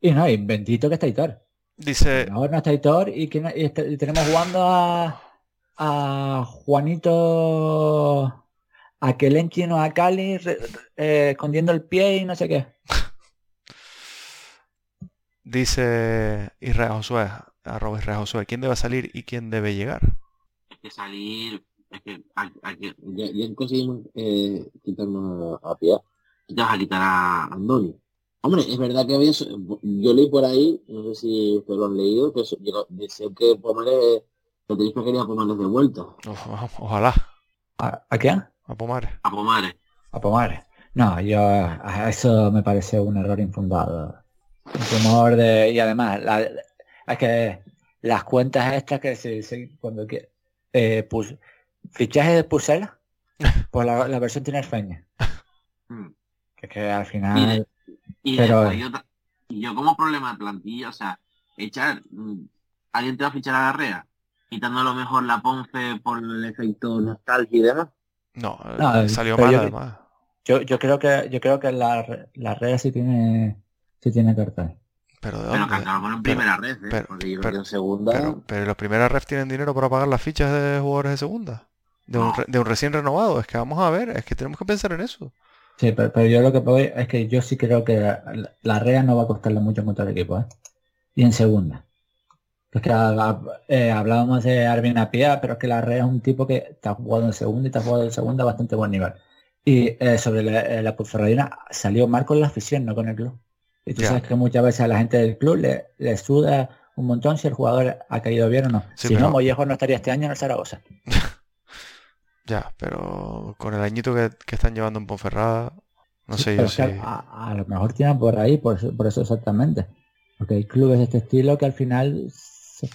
Y no, y bendito que está Aitor. dice, Ahora no está Aitor y, y tenemos jugando a, a Juanito, a Kelenchino, a Cali, re- eh, escondiendo el pie y no sé qué. dice Israel Josué, arroba Israel Josué, ¿quién debe salir y quién debe llegar? Es que salir, es que hay, hay que, Ya, ya conseguimos eh, quitarnos a, a Pia. ya vas a quitar a Andoni. Hombre, es verdad que había, yo leí por ahí, no sé si ustedes lo han leído, que decían que Pomares, que Tenerife quería a Pomares de vuelta. Ojalá, ¿A, a quién? a Pomares. A Pomares. A Pomares. No, yo a eso me parece un error infundado. Un rumor de. Y además, la- es que las cuentas estas que se dicen cuando que eh, pus- fichaje de Pusela por la, la versión tinerfeña. Mm. Que, es que al final. Mire, Y, Pero- después yo, como problema de plantilla, o sea, echar, mm, alguien te va a fichar a Garrea, quitando a lo mejor la Ponce por el efecto nostalgia y demás. No, No, eh, salió pero mal yo- además. Yo, yo creo que yo creo que la, la red sí tiene sí tiene cartel. Pero ¿de Pero dónde? que acabamos en Pero- primera red, ¿eh? pero- Porque yo pero- En segunda, Pero, pero los primeras ref tienen dinero para pagar las fichas de jugadores de segunda. De un, No. re- de un recién renovado. Es que vamos a ver, es que tenemos que pensar en eso. Sí, pero, pero yo lo que voy es que yo sí creo que la, la REA no va a costarle mucho mucho al equipo, ¿eh? Y en segunda. Es que eh, hablábamos de Arvin Apia, pero es que la red es un tipo que está jugando en segunda y está jugando en segunda a bastante buen nivel. Y eh, sobre la, eh, la salió mal con la afición, no con el club. Y tú sabes que muchas veces a la gente del club le, le suda un montón si el jugador ha caído bien o no. Sí, si pero- no, Mollejo no estaría este año en el Zaragoza. Ya, pero con el añito que, que están llevando en Ponferrada, no sé yo si... a, a lo mejor tiran por ahí, por eso, por eso exactamente. Porque hay clubes de este estilo que al final se-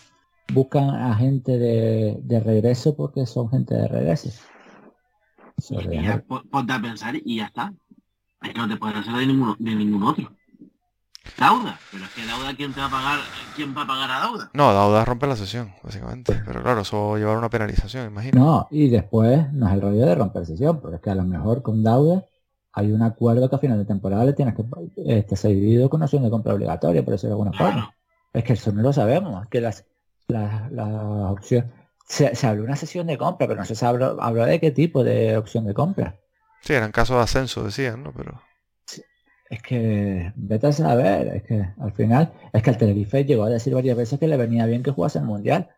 buscan a gente de, de regreso porque son gente de regreso. Ponte a pensar y ya está. Es que no te puedes hacer de ningún, de ningún otro. Dauda, pero es que Dauda, ¿quién te va a pagar? ¿Quién va a pagar a Dauda? No, Dauda rompe la sesión, básicamente. Pero claro, eso va a llevar una penalización, imagino. No, y después no es el rollo de romper sesión, porque es que a lo mejor con Dauda hay un acuerdo que a final de temporada le tienes que este, ser dividido con opción de compra obligatoria, por decirlo de alguna forma. Es que eso no lo sabemos, que las, las, las opciones... Se, se habló de una sesión de compra, pero no se habló, habló de qué tipo de opción de compra. Sí, eran casos de ascenso, decían, ¿no? Pero... Es que, vete a saber, es que al final, es que el Tenerife llegó a decir varias veces que le venía bien que jugase el Mundial.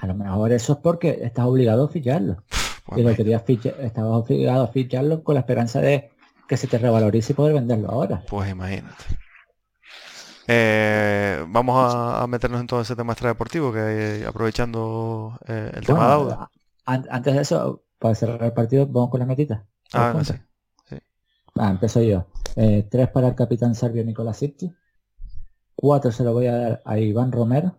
A lo mejor eso es porque estás obligado a ficharlo. pues, y lo querías fichar, estabas obligado a ficharlo con la esperanza de que se te revalorice y poder venderlo ahora. Pues imagínate. Eh, vamos a, a meternos en todo ese tema extradeportivo, que eh, aprovechando eh, el tema de Bueno, Dauda. an- antes de eso, para cerrar el partido, vamos con las notitas. Ah, sí. Ah, empiezo yo. Eh, tres para el capitán serbio Nicolás Sipki. Cuatro se lo voy a dar a Iván Romero.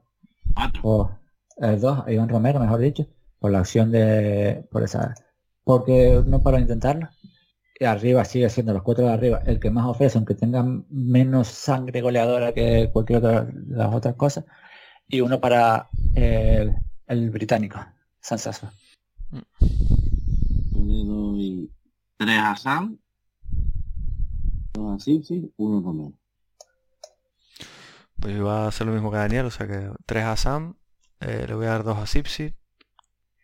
O eh, dos a Iván Romero, mejor dicho, por la acción de por esa porque no para intentarlo. Y arriba sigue siendo los cuatro de arriba el que más ofrece, aunque tengan menos sangre goleadora que cualquier otra de las otras cosas. Y uno para el, el británico, Sansaso. Le doy tres a Sam, dos a Sipsi, uno a Romero. Pues iba a hacer lo mismo que Daniel, o sea que tres a Sam, eh, le voy a dar dos a Sipsi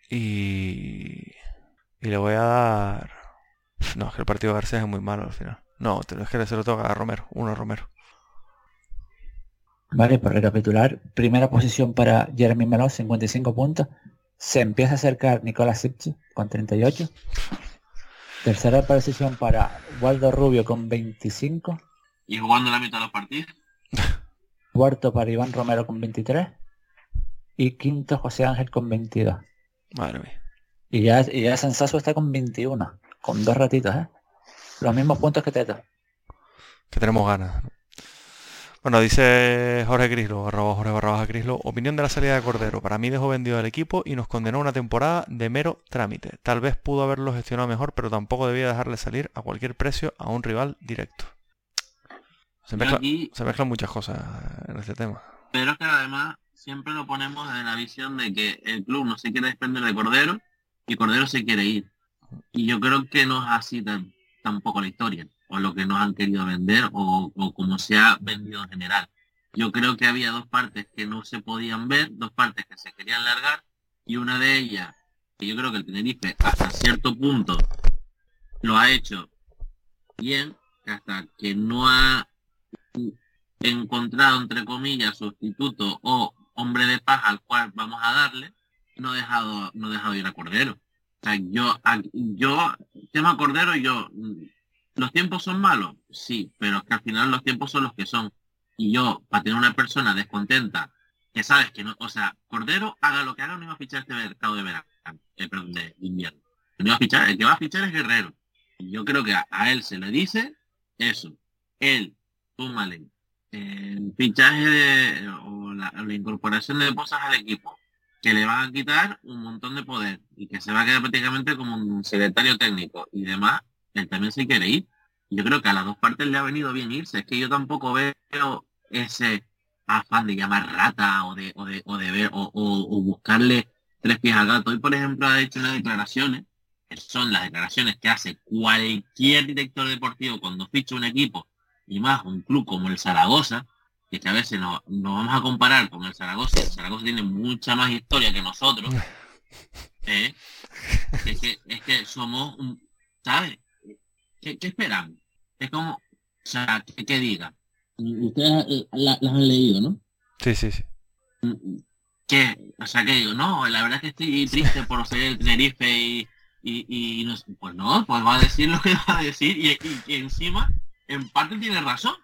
y, y le voy a dar... No, es que el partido de García es muy malo al final. No, te- es que se lo toca a Romero, uno a Romero. Vale, por recapitular, primera posición para Jeremy Melón, 55 puntos. Se empieza a acercar Nicolás Sipchi con 38. Tercera posición para Waldo Rubio con 25. Y jugando la mitad de los partidos. Cuarto para Iván Romero con 23. Y quinto José Ángel con 22. Madre mía. Y ya, y ya Sensaso está con 21. Con dos ratitos, ¿eh? Los mismos puntos que Teto. que tenemos ganas. ¿No? Bueno, dice Jorge Crislo, arroba Jorge barra baja Crislo, opinión de la salida de Cordero. Para mí dejó vendido al equipo y nos condenó una temporada de mero trámite. Tal vez pudo haberlo gestionado mejor, pero tampoco debía dejarle salir a cualquier precio a un rival directo. Se, Yo mezcla- aquí, se mezclan muchas cosas en este tema. pero es que además siempre lo ponemos en la visión de que el club no se quiere desprender de Cordero y Cordero se quiere ir. Y yo creo que no es así tan, tampoco la historia, o lo que nos han querido vender, o, o como se ha vendido en general. Yo creo que había dos partes que no se podían ver, dos partes que se querían largar, y una de ellas, que yo creo que el Tenerife hasta cierto punto lo ha hecho bien, hasta que no ha encontrado, entre comillas, sustituto o hombre de paz al cual vamos a darle, no he dejado, no he dejado ir a Cordero. O sea, yo, yo, tema Cordero, yo, mm, los tiempos son malos, sí, pero es que al final los tiempos son los que son. Y yo, para tener una persona descontenta, que sabes que no, o sea, Cordero, haga lo que haga, no iba a fichar este mercado de verano, eh, perdón, de invierno. No iba a fichar, el que va a fichar es Guerrero. Y yo creo que a, él se le dice eso. Él, túmale, el fichaje de, o la, la incorporación de cosas al equipo que le van a quitar un montón de poder y que se va a quedar prácticamente como un secretario técnico y demás, él también se quiere ir. Yo creo que a las dos partes le ha venido bien irse. Es que yo tampoco veo ese afán de llamar rata o de, o de, o de ver o, buscarle tres pies al gato. Hoy, por ejemplo, ha hecho unas declaraciones, que son las declaraciones que hace cualquier director deportivo cuando ficha un equipo y más un club como el Zaragoza, que, que a veces nos, nos vamos a comparar con el Zaragoza, el Zaragoza tiene mucha más historia que nosotros, ¿eh? es, que, es que somos, un, ¿sabes? ¿Qué, qué esperamos? Es como, o sea, que, que diga, ustedes eh, la- las han leído, ¿no? Sí, sí, sí. Mm, que, o sea, que digo, no, la verdad es que estoy triste por ser el Tenerife y, y, y no, pues no, pues va a decir lo que va a decir y, y encima, en parte tiene razón.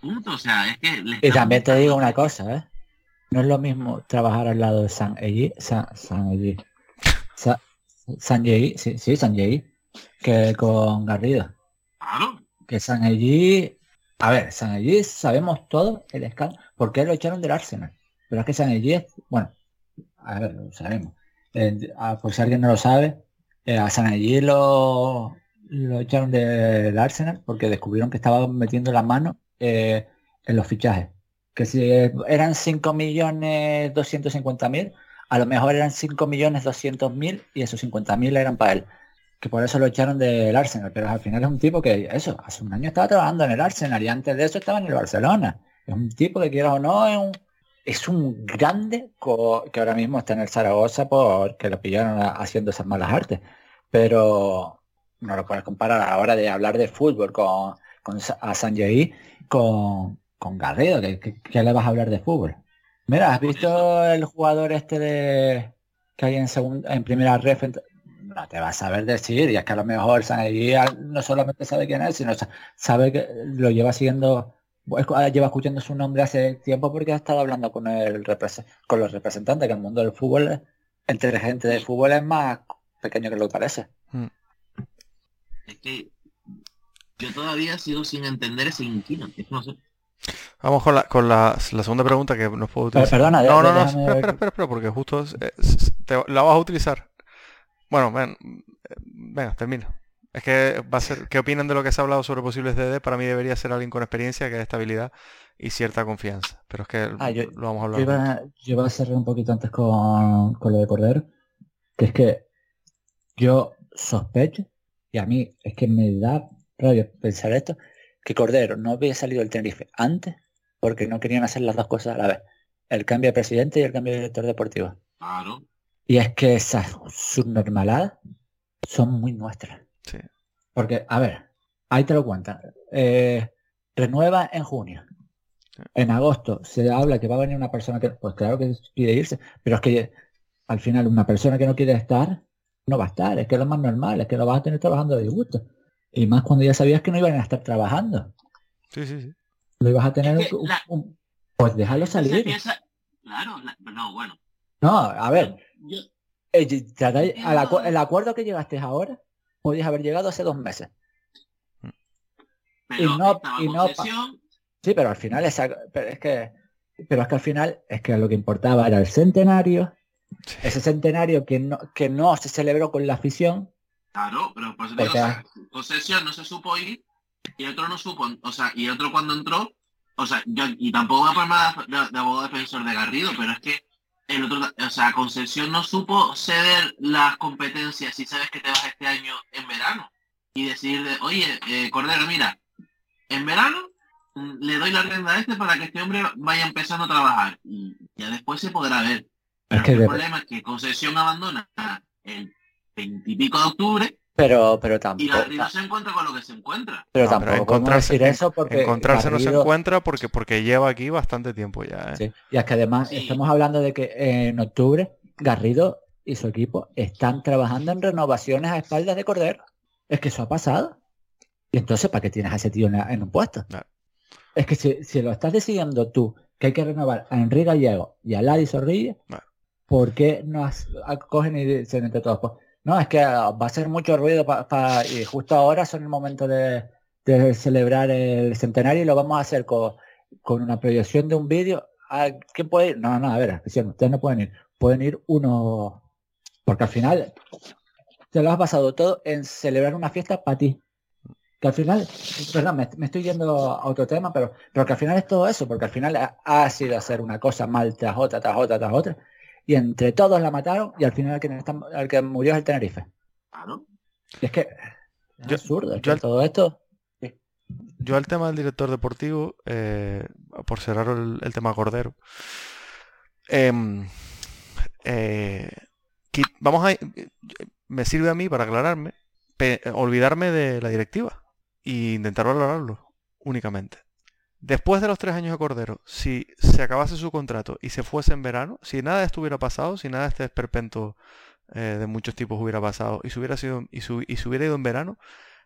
Punto, o sea, es que... Y también te digo una cosa, ¿eh? No es lo mismo trabajar al lado de San Eji, San, San Eji, San, San sí, sí, San Eji, que con Garrido. Claro. Que San Eji, a ver, San Eji sabemos todo el escándalo, porque lo echaron del Arsenal. Pero es que San Eji, bueno, a ver, lo sabemos. Eh, a- por si alguien no lo sabe, eh, a San Eji lo, lo echaron del Arsenal porque descubrieron que estaba metiendo la mano eh, en los fichajes. Que si eran 5 millones 250 mil, a lo mejor eran 5 millones 200 mil y esos 50 mil eran para él. Que por eso lo echaron del Arsenal, pero al final es un tipo que, eso, hace un año estaba trabajando en el Arsenal y antes de eso estaba en el Barcelona. Es un tipo que quieras o no, es un, es un grande que ahora mismo está en el Zaragoza porque lo pillaron haciendo esas malas artes. Pero no lo puedes comparar a la hora de hablar de fútbol con, con a Sanjay con, con Garrido, que, le vas a hablar de fútbol. Mira, ¿has visto el jugador este de que hay en segunda, en primera ref? No te vas a saber decir, y es que a lo mejor Sanjay no solamente sabe quién es, sino sa- sabe que lo lleva siguiendo, lleva escuchando su nombre hace tiempo porque ha estado hablando con el con los representantes, que el mundo del fútbol, entre gente del fútbol es más pequeño que lo que parece. Es que yo todavía sigo sin entender ese inquino. Es no sé. Vamos con la, con la, la segunda pregunta que nos puedo utilizar. perdona, no, no, de- no, espera, espera, espera, espera, porque justo eh, s- te- la vas a utilizar. Bueno, ven, venga, termina. Es que va a ser, ¿qué opinan de lo que se ha hablado sobre posibles DD? Para mí debería ser alguien con experiencia, que haya estabilidad y cierta confianza. Pero es que Ah, yo- lo vamos a Yo hablar. iba, yo iba a cerrar un poquito antes con, con lo de Cordero, que es que yo sospecho, y a mí es que me da rabia pensar esto, que Cordero no había salido del Tenerife antes porque no querían hacer las dos cosas a la vez. El cambio de presidente y el cambio de director deportivo. Claro. Y es que esas subnormaladas son muy nuestras. Sí. Porque, a ver, ahí te lo cuentan. Eh, renueva en junio. En agosto se habla que va a venir una persona que, pues claro que quiere irse, pero es que al final una persona que no quiere estar, no va a estar. Es que es lo más normal, es que lo vas a tener trabajando de disgusto. Y más cuando ya sabías que no iban a estar trabajando. Sí, sí, sí. Lo ibas a tener Es que un- la- un- Pues déjalo salir. piensa- Claro, la- no, bueno. No, a ver, Yo, Eh, y- al acu- el acuerdo que llegaste ahora, podías haber llegado hace dos meses. pero no- y no Sí, pero al final esa- pero es que pero es que al final es que lo que importaba era el centenario, ese centenario que no, que no se celebró con la afición, Claro, pero pues o sea, concesión no se supo ir y otro no supo, o sea, y otro cuando entró, o sea, yo, y tampoco voy a poner de abogado defensor de Garrido, pero es que el otro, o sea, concesión no supo ceder las competencias si sabes que te vas este año en verano y decir, de, oye, eh, Cordero, mira, en verano mm, le doy la rienda a este para que este hombre vaya empezando a trabajar y ya después se podrá ver. Pero que el problema es que concesión abandona el veintipico de octubre pero pero y tampoco Garrido se encuentra con lo que se encuentra. pero No, tampoco encontrarse- decir eso porque Encontrarse no se Garrido- encuentra porque, porque lleva aquí bastante tiempo ya. ¿eh? Sí, Y es que además Sí. estamos hablando de que en octubre Garrido y su equipo están trabajando en renovaciones a espaldas de Cordero. Es que eso ha pasado. Y entonces, ¿para qué tienes a ese tío en, la- en un puesto? Claro. Es que si, si lo estás decidiendo tú, que hay que renovar a Enrique Gallego y a Ladi Zorrilla, Claro. ¿por qué no has- a- cogen y dicen entre todos? Pues, no, es que ah, va a ser mucho ruido pa- y justo ahora son el momento de, celebrar el centenario y lo vamos a hacer con, una proyección de un vídeo. ¿A ¿Quién puede ir? No, no, a ver, ustedes no pueden ir. Pueden ir uno, porque al final te lo has basado todo en celebrar una fiesta para ti. Que al final, perdón, me, me estoy yendo a otro tema, pero, pero que al final es todo eso, porque al final ha, ha sido hacer una cosa mal tras otra, tras otra, tras otra, y entre todos la mataron, y al final el que, está- el que murió es el Tenerife. Claro. Y es que es Yo- absurdo, es yo que al- todo esto. Yo al tema del director deportivo, eh, por cerrar el, el tema Cordero, em, eh, vamos a, me sirve a mí para aclararme, pe- olvidarme de la directiva e intentar valorarlo únicamente. Después de los tres años de Cordero, si se acabase su contrato y se fuese en verano, si nada de esto hubiera pasado, si nada de este esperpento eh, de muchos tipos hubiera pasado y se hubiera sido y, se hubiera ido en verano,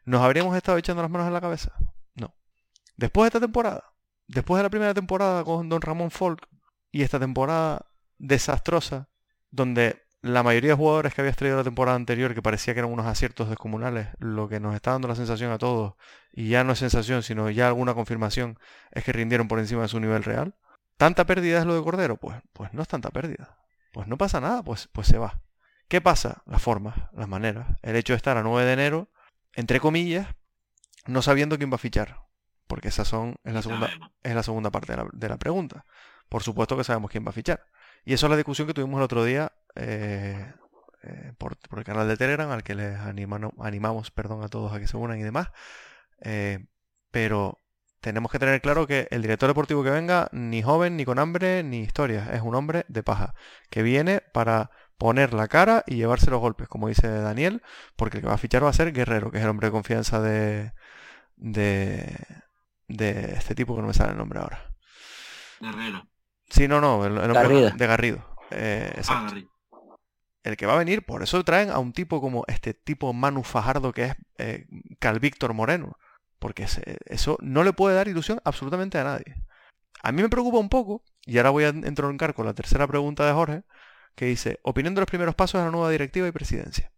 ¿nos habríamos estado echando las manos en la cabeza? No. Después de esta temporada, después de la primera temporada con Don Ramón Folk y esta temporada desastrosa, donde la mayoría de jugadores que habías traído la temporada anterior, que parecía que eran unos aciertos descomunales, lo que nos está dando la sensación a todos, y ya no es sensación, sino ya alguna confirmación, es que rindieron por encima de su nivel real. ¿Tanta pérdida es lo de Cordero? Pues, pues no es tanta pérdida. Pues no pasa nada, pues, pues se va. ¿Qué pasa? Las formas, las maneras. El hecho de estar a 9 de enero, entre comillas, no sabiendo quién va a fichar. Porque esas son, es la segunda, es la segunda parte de la, de la pregunta. Por supuesto que sabemos quién va a fichar. Y eso es la discusión que tuvimos el otro día eh, eh, por, por el canal de Telegram, al que les animano- animamos perdón, a todos a que se unan y demás. Eh, pero tenemos que tener claro que el director deportivo que venga, ni joven, ni con hambre, ni historia, es un hombre de paja, que viene para poner la cara y llevarse los golpes, como dice Daniel, porque el que va a fichar va a ser Guerrero, que es el hombre de confianza de, de, de este tipo que no me sale el nombre ahora. Guerrero. Sí, no, no, el, el hombre Garrido. de Garrido. Eh, Ah. El que va a venir, por eso traen a un tipo como este tipo Manu Fajardo que es eh, Víctor Moreno. Porque eso no le puede dar ilusión absolutamente a nadie. A mí me preocupa un poco, y ahora voy a entroncar con la tercera pregunta de Jorge, que dice, opinión de los primeros pasos de la nueva directiva y presidencia.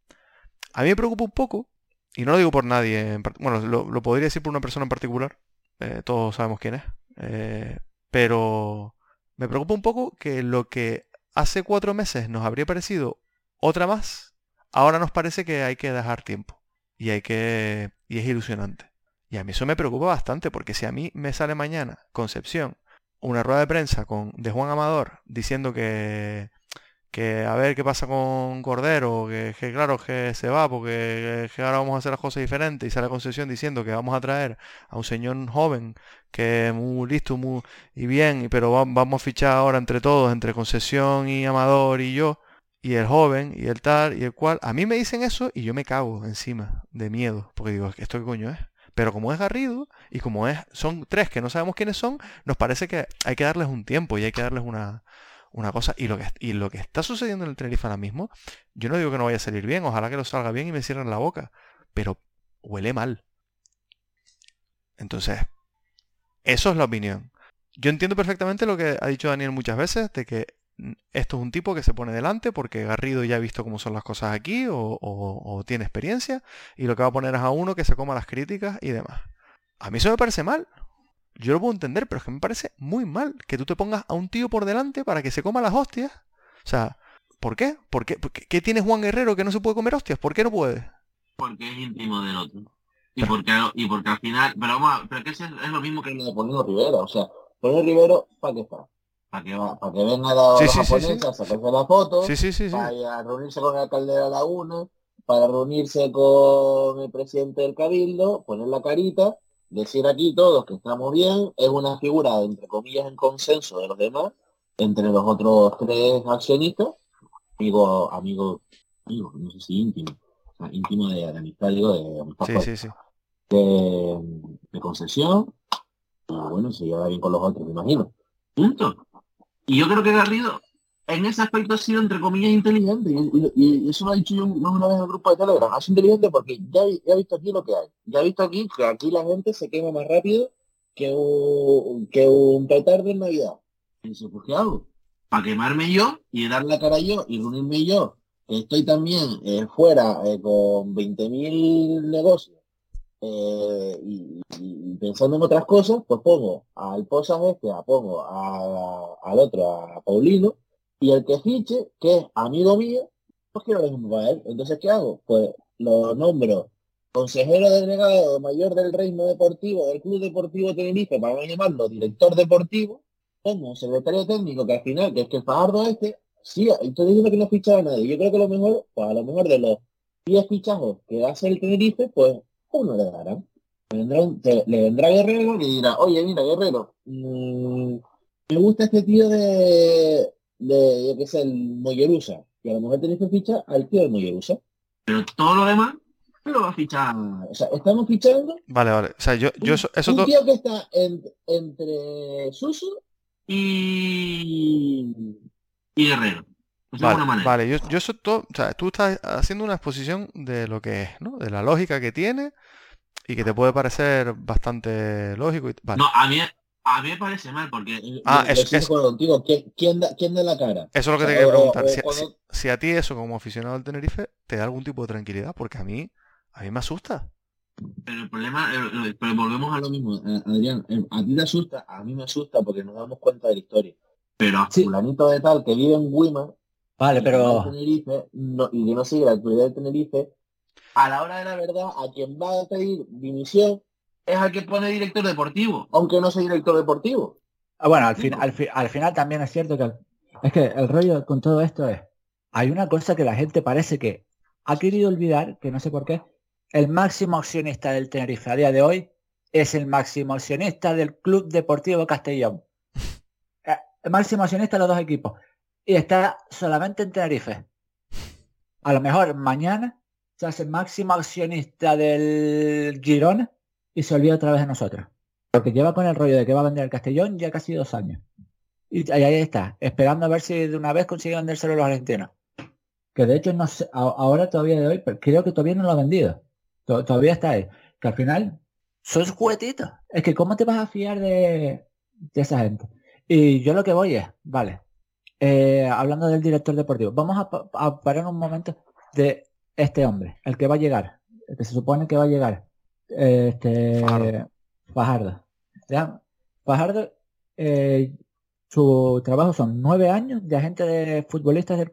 A mí me preocupa un poco, y no lo digo por nadie, en bueno, lo, lo podría decir por una persona en particular, eh, todos sabemos quién es, eh, pero me preocupa un poco que lo que hace cuatro meses nos habría parecido otra más, ahora nos parece que hay que dejar tiempo, y hay que, y es ilusionante. Y a mí eso me preocupa bastante, porque si a mí me sale mañana Concepción una rueda de prensa con, de Juan Amador diciendo que, que a ver qué pasa con Cordero, que, claro que se va porque que ahora vamos a hacer las cosas diferentes y sale Concepción diciendo que vamos a traer a un señor joven que muy listo muy, y bien, pero va- vamos a fichar ahora entre todos, entre Concesión y Amador y yo, y el joven y el tal y el cual. A mí me dicen eso y yo me cago encima de miedo, porque digo, ¿esto qué coño es? Pero como es Garrido y como es, son tres que no sabemos quiénes son, nos parece que hay que darles un tiempo y hay que darles una, una cosa. Y lo, que, y lo que está sucediendo en el Tenerife ahora mismo, yo no digo que no vaya a salir bien, ojalá que lo salga bien y me cierren la boca, pero huele mal. Entonces, eso es la opinión. Yo entiendo perfectamente lo que ha dicho Daniel muchas veces, de que esto es un tipo que se pone delante porque Garrido ya ha visto cómo son las cosas aquí o, o- o tiene experiencia y lo que va a poner es a uno que se coma las críticas y demás. A mí eso me parece mal. Yo lo puedo entender, pero es que me parece muy mal que tú te pongas a un tío por delante para que se coma las hostias. O sea, ¿por qué? ¿Por qué, ¿Por qué- qué tiene Juan Guerrero que no se puede comer hostias? ¿Por qué no puede? Porque es íntimo del otro. Y porque, y porque al final, pero vamos, a- pero que es lo mismo que lo de Polino Rivera, o sea, Polino Rivero, ¿para qué está? Para que. Para que venga los, Sí, los sí, japoneses sí. a sacarse la foto, para reunirse con el alcalde de la laguna, para reunirse con el presidente del cabildo, poner la carita, decir aquí todos que estamos bien, es una figura, entre comillas, en consenso de los demás, entre los otros tres accionistas, amigo, amigo, amigo, no sé si íntimo, o sea, íntimo de, de amistad, digo, de amistad de, de concesión, y bueno, se lleva bien con los otros, me imagino. Punto. Y yo creo que Garrido en ese aspecto ha sido entre comillas inteligente. Y, eso lo ha dicho yo una vez en el grupo de Telegram. Ha sido inteligente porque ya, he- visto aquí lo que hay. Ya he visto aquí que aquí la gente se quema más rápido que un, que un petardo en Navidad. Y pues ¿qué hago? Para quemarme yo y dar la cara yo y reunirme yo. Que estoy también eh, fuera eh, con 20.000 negocios eh, y, pensando en otras cosas, pues pongo al Posas este, a- pongo al otro, a Paulino, y el que fiche, que es amigo mío, pues quiero lo mismo para él. Entonces, ¿qué hago? Pues lo nombro consejero delegado mayor del Reino Deportivo del Club Deportivo Tenerife, para llamarlo director deportivo, pongo secretario técnico que al final, que es que el Fajardo este, sí, estoy diciendo que no fichaba nadie. Yo creo que lo mejor, pues a lo mejor de los 10 fichajes que hace el Tenerife, pues uno le darán. Le vendrá, un- te- le vendrá Guerrero y dirá, oye, mira, Guerrero, mm, me gusta este tío de, de, yo qué sé, el Mollerusa. Y a lo mejor tenéis que fichar al tío del Mollerusa. Pero todo lo demás, lo va a fichar. O sea, estamos fichando Vale, vale. O sea, yo, yo eso, eso un tío que está en- entre Suso Y. Y Guerrero. Pues de Vale, alguna manera. vale, yo, yo eso todo, o sea, tú estás haciendo una exposición de lo que es, ¿no? De la lógica que tiene y que te puede parecer bastante lógico y vale. No, a mí, a mí me parece mal porque. Ah, estoy de eso- acuerdo contigo. ¿Quién, quién da, quién da la cara? Eso es lo que O te quería preguntar. o Si, cuando- si- si a ti eso como aficionado al Tenerife te da algún tipo de tranquilidad, porque a mí, a mí me asusta. Pero el problema, eh, eh, Pero volvemos a lo mismo, eh, Adrián. eh, A ti te asusta, a mí me asusta porque nos damos cuenta de la historia. pero a Sí. Fulanito de tal que vive en Wima Vale, pero Tenerife, no- y que no sigue la actualidad del Tenerife, a la hora de la verdad, a quien va a pedir dimisión, es al que pone director deportivo. aunque no sea director deportivo. ah, bueno, al, fin, al, fi- al final también es cierto que el- es que el rollo con todo esto es, hay una cosa que la gente parece que ha querido olvidar, que no sé por qué, el máximo accionista del Tenerife a día de hoy es el máximo accionista del Club Deportivo Castellón. Eh, El máximo accionista de los dos equipos. Y está solamente en Tenerife. A lo mejor mañana se hace máximo accionista del Girona y se olvida otra vez de nosotros. Porque lleva con el rollo de que va a vender el Castellón ya casi dos años. Y ahí está, esperando a ver si de una vez consigue vendérselo a los argentinos. Que de hecho no sé, ahora todavía de hoy, pero creo que todavía no lo ha vendido. To- todavía está ahí. Que al final son juguetitos. Es que ¿cómo te vas a fiar de, de esa gente? Y yo lo que voy es, vale, eh, hablando del director deportivo, vamos a, pa- a parar un momento de este hombre, el que va a llegar, el que se supone que va a llegar. Este, Fajardo. Fajardo. ¿ya? Fajardo, eh, su trabajo son nueve años de agente de futbolistas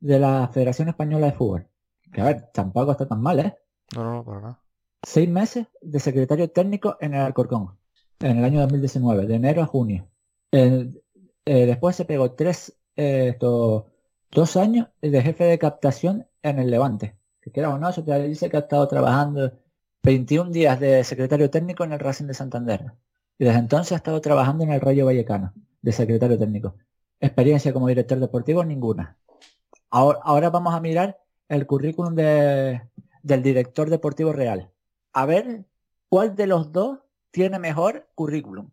de la Federación Española de Fútbol. Que a ver, tampoco está tan mal, ¿eh? No, no, no, para nada. Seis meses de secretario técnico en el Alcorcón, en el año 2019, de enero a junio. Eh, eh, después se pegó tres, esto, dos años de jefe de captación en el Levante. Que quiera o no, eso te dice que ha estado trabajando 21 días de secretario técnico en el Racing de Santander. Y desde entonces ha estado trabajando en el Rayo Vallecano, de secretario técnico. Experiencia como director deportivo, ninguna. Ahora, vamos a mirar el currículum de, del director deportivo real. A ver cuál de los dos tiene mejor currículum.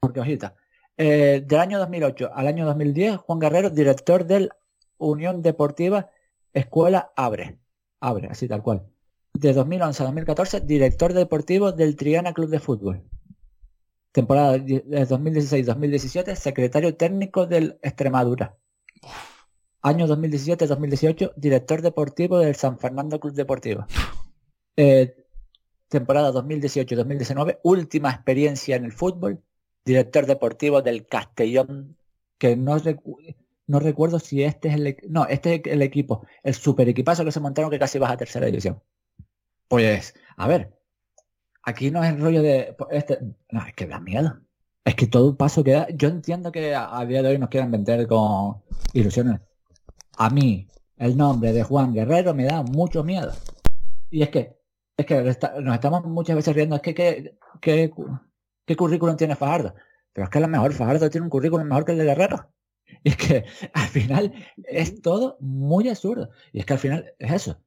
Porque, ojita, eh, del año 2008 al año 2010, Juan Guerrero, director del Unión Deportiva Escuela Abre. Abre, así tal cual. De 2011 a 2014, director deportivo del Triana Club de Fútbol. Temporada de 2016-2017, secretario técnico del Extremadura. Año 2017-2018, director deportivo del San Fernando Club Deportivo. Eh, temporada 2018-2019, última experiencia en el fútbol, director deportivo del Castellón, que no, recu- no recuerdo si este es el, no, este es el equipo, el super equipazo que se montaron que casi baja a tercera división. Pues, a ver, aquí no es el rollo de, este, no, es que da miedo. Es que todo paso que da, yo entiendo que a, día de hoy nos quieran vender con ilusiones. A mí, el nombre de Juan Guerrero me da mucho miedo. Y es que, es que nos estamos muchas veces riendo, es que qué, qué currículum tiene Fajardo. Pero es que a lo mejor Fajardo tiene un currículum mejor que el de Guerrero. Y es que al final es todo muy absurdo. Y es que al final es eso.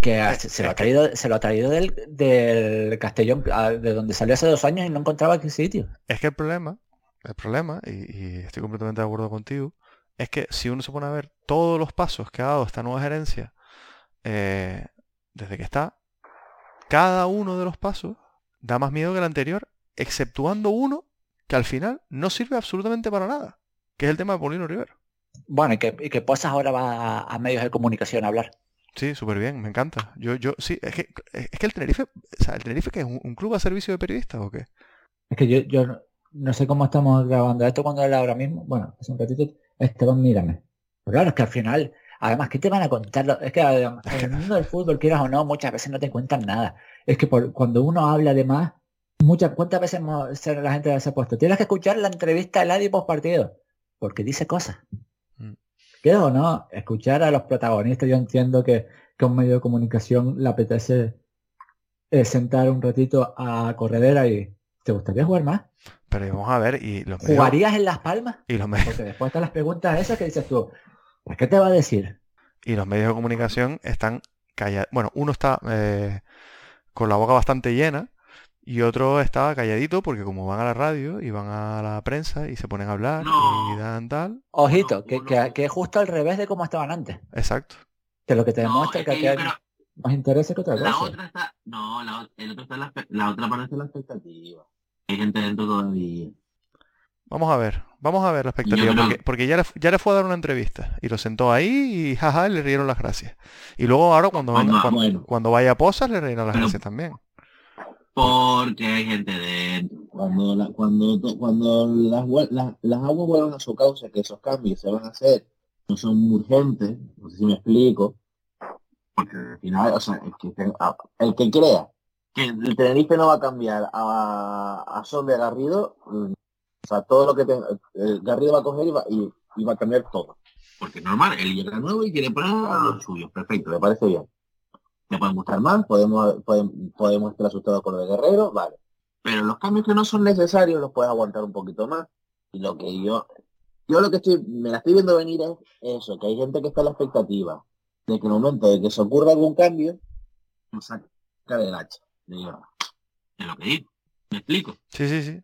Que se, lo ha traído, se lo ha traído del, del Castellón, de donde salió hace dos años y no encontraba qué sitio. Es que el problema, el problema, y, y estoy completamente de acuerdo contigo, es que si uno se pone a ver todos los pasos que ha dado esta nueva gerencia eh, desde que está, cada uno de los pasos da más miedo que el anterior, exceptuando uno que al final no sirve absolutamente para nada, que es el tema de Paulino Rivero. Bueno, y que, y que Posas ahora va a, a medios de comunicación a hablar. Sí, súper bien, me encanta. Yo, yo, sí, es que, es que el Tenerife, o sea, el Tenerife que es un, un club a servicio de periodistas o qué? Es que yo, yo no, no sé cómo estamos grabando esto cuando era ahora mismo. Bueno, hace un ratito, Esteban, mírame. Pero claro, es que al final, además, ¿qué te van a contar? Es que en el mundo del fútbol, quieras o no, muchas veces no te cuentan nada. Es que por, cuando uno habla de más, muchas, ¿cuántas veces la gente se ha puesto? Tienes que escuchar la entrevista de Ladi post partido, porque dice cosas. Mm. O no, escuchar a los protagonistas, yo entiendo que, que un medio de comunicación le apetece eh, sentar un ratito a corredera y ¿te gustaría jugar más? Pero vamos a ver, y los medios, ¿Jugarías en Las Palmas? y los medios, Porque después están las preguntas esas que dices tú, ¿para qué te va a decir? y los medios de comunicación están calla... Bueno, uno está eh, con la boca bastante llena y otro está calladito porque como van a la radio y van a la prensa y se ponen a hablar No. y dan tal. Ojito, que, que, que es justo al revés de cómo estaban antes. Exacto. Que lo que te No, demuestra es que que aquí creo- más interés que otra La cosa. otra está, no, la, el otro está en la, la otra parte está en la expectativa. Hay gente dentro todavía. Vamos a ver, vamos a ver la expectativa, porque, porque ya, le, ya le fue a dar una entrevista y lo sentó ahí y jaja, le rieron las gracias. Y luego ahora cuando, venga- cuando, bueno. cuando vaya a posas le rieron las Pero- gracias también. Porque hay gente dentro. Cuando, la- cuando, cuando las, las, las aguas vuelvan a su causa, que esos cambios se van a hacer, no son urgentes, no sé si me explico, porque al final, o sea, el que, el crea que el Tenerife no va a cambiar a, a Son de Garrido, mm, o sea, todo lo que te- eh, Garrido va a coger y va, y, y va a cambiar todo. Porque normal, él llega nuevo y quiere poner a los suyos. Perfecto. Me parece bien. Me pueden gustar más, podemos, podemos, podemos estar asustados con el Guerrero, vale. Pero los cambios que no son necesarios los puedes aguantar un poquito más. Y lo que yo, yo lo que estoy, me la estoy viendo venir es eso, que hay gente que está en la expectativa de que en el momento de que se ocurra algún cambio, nos saca del hacha. Digo, Es lo que digo. ¿Me explico? Sí, sí, sí.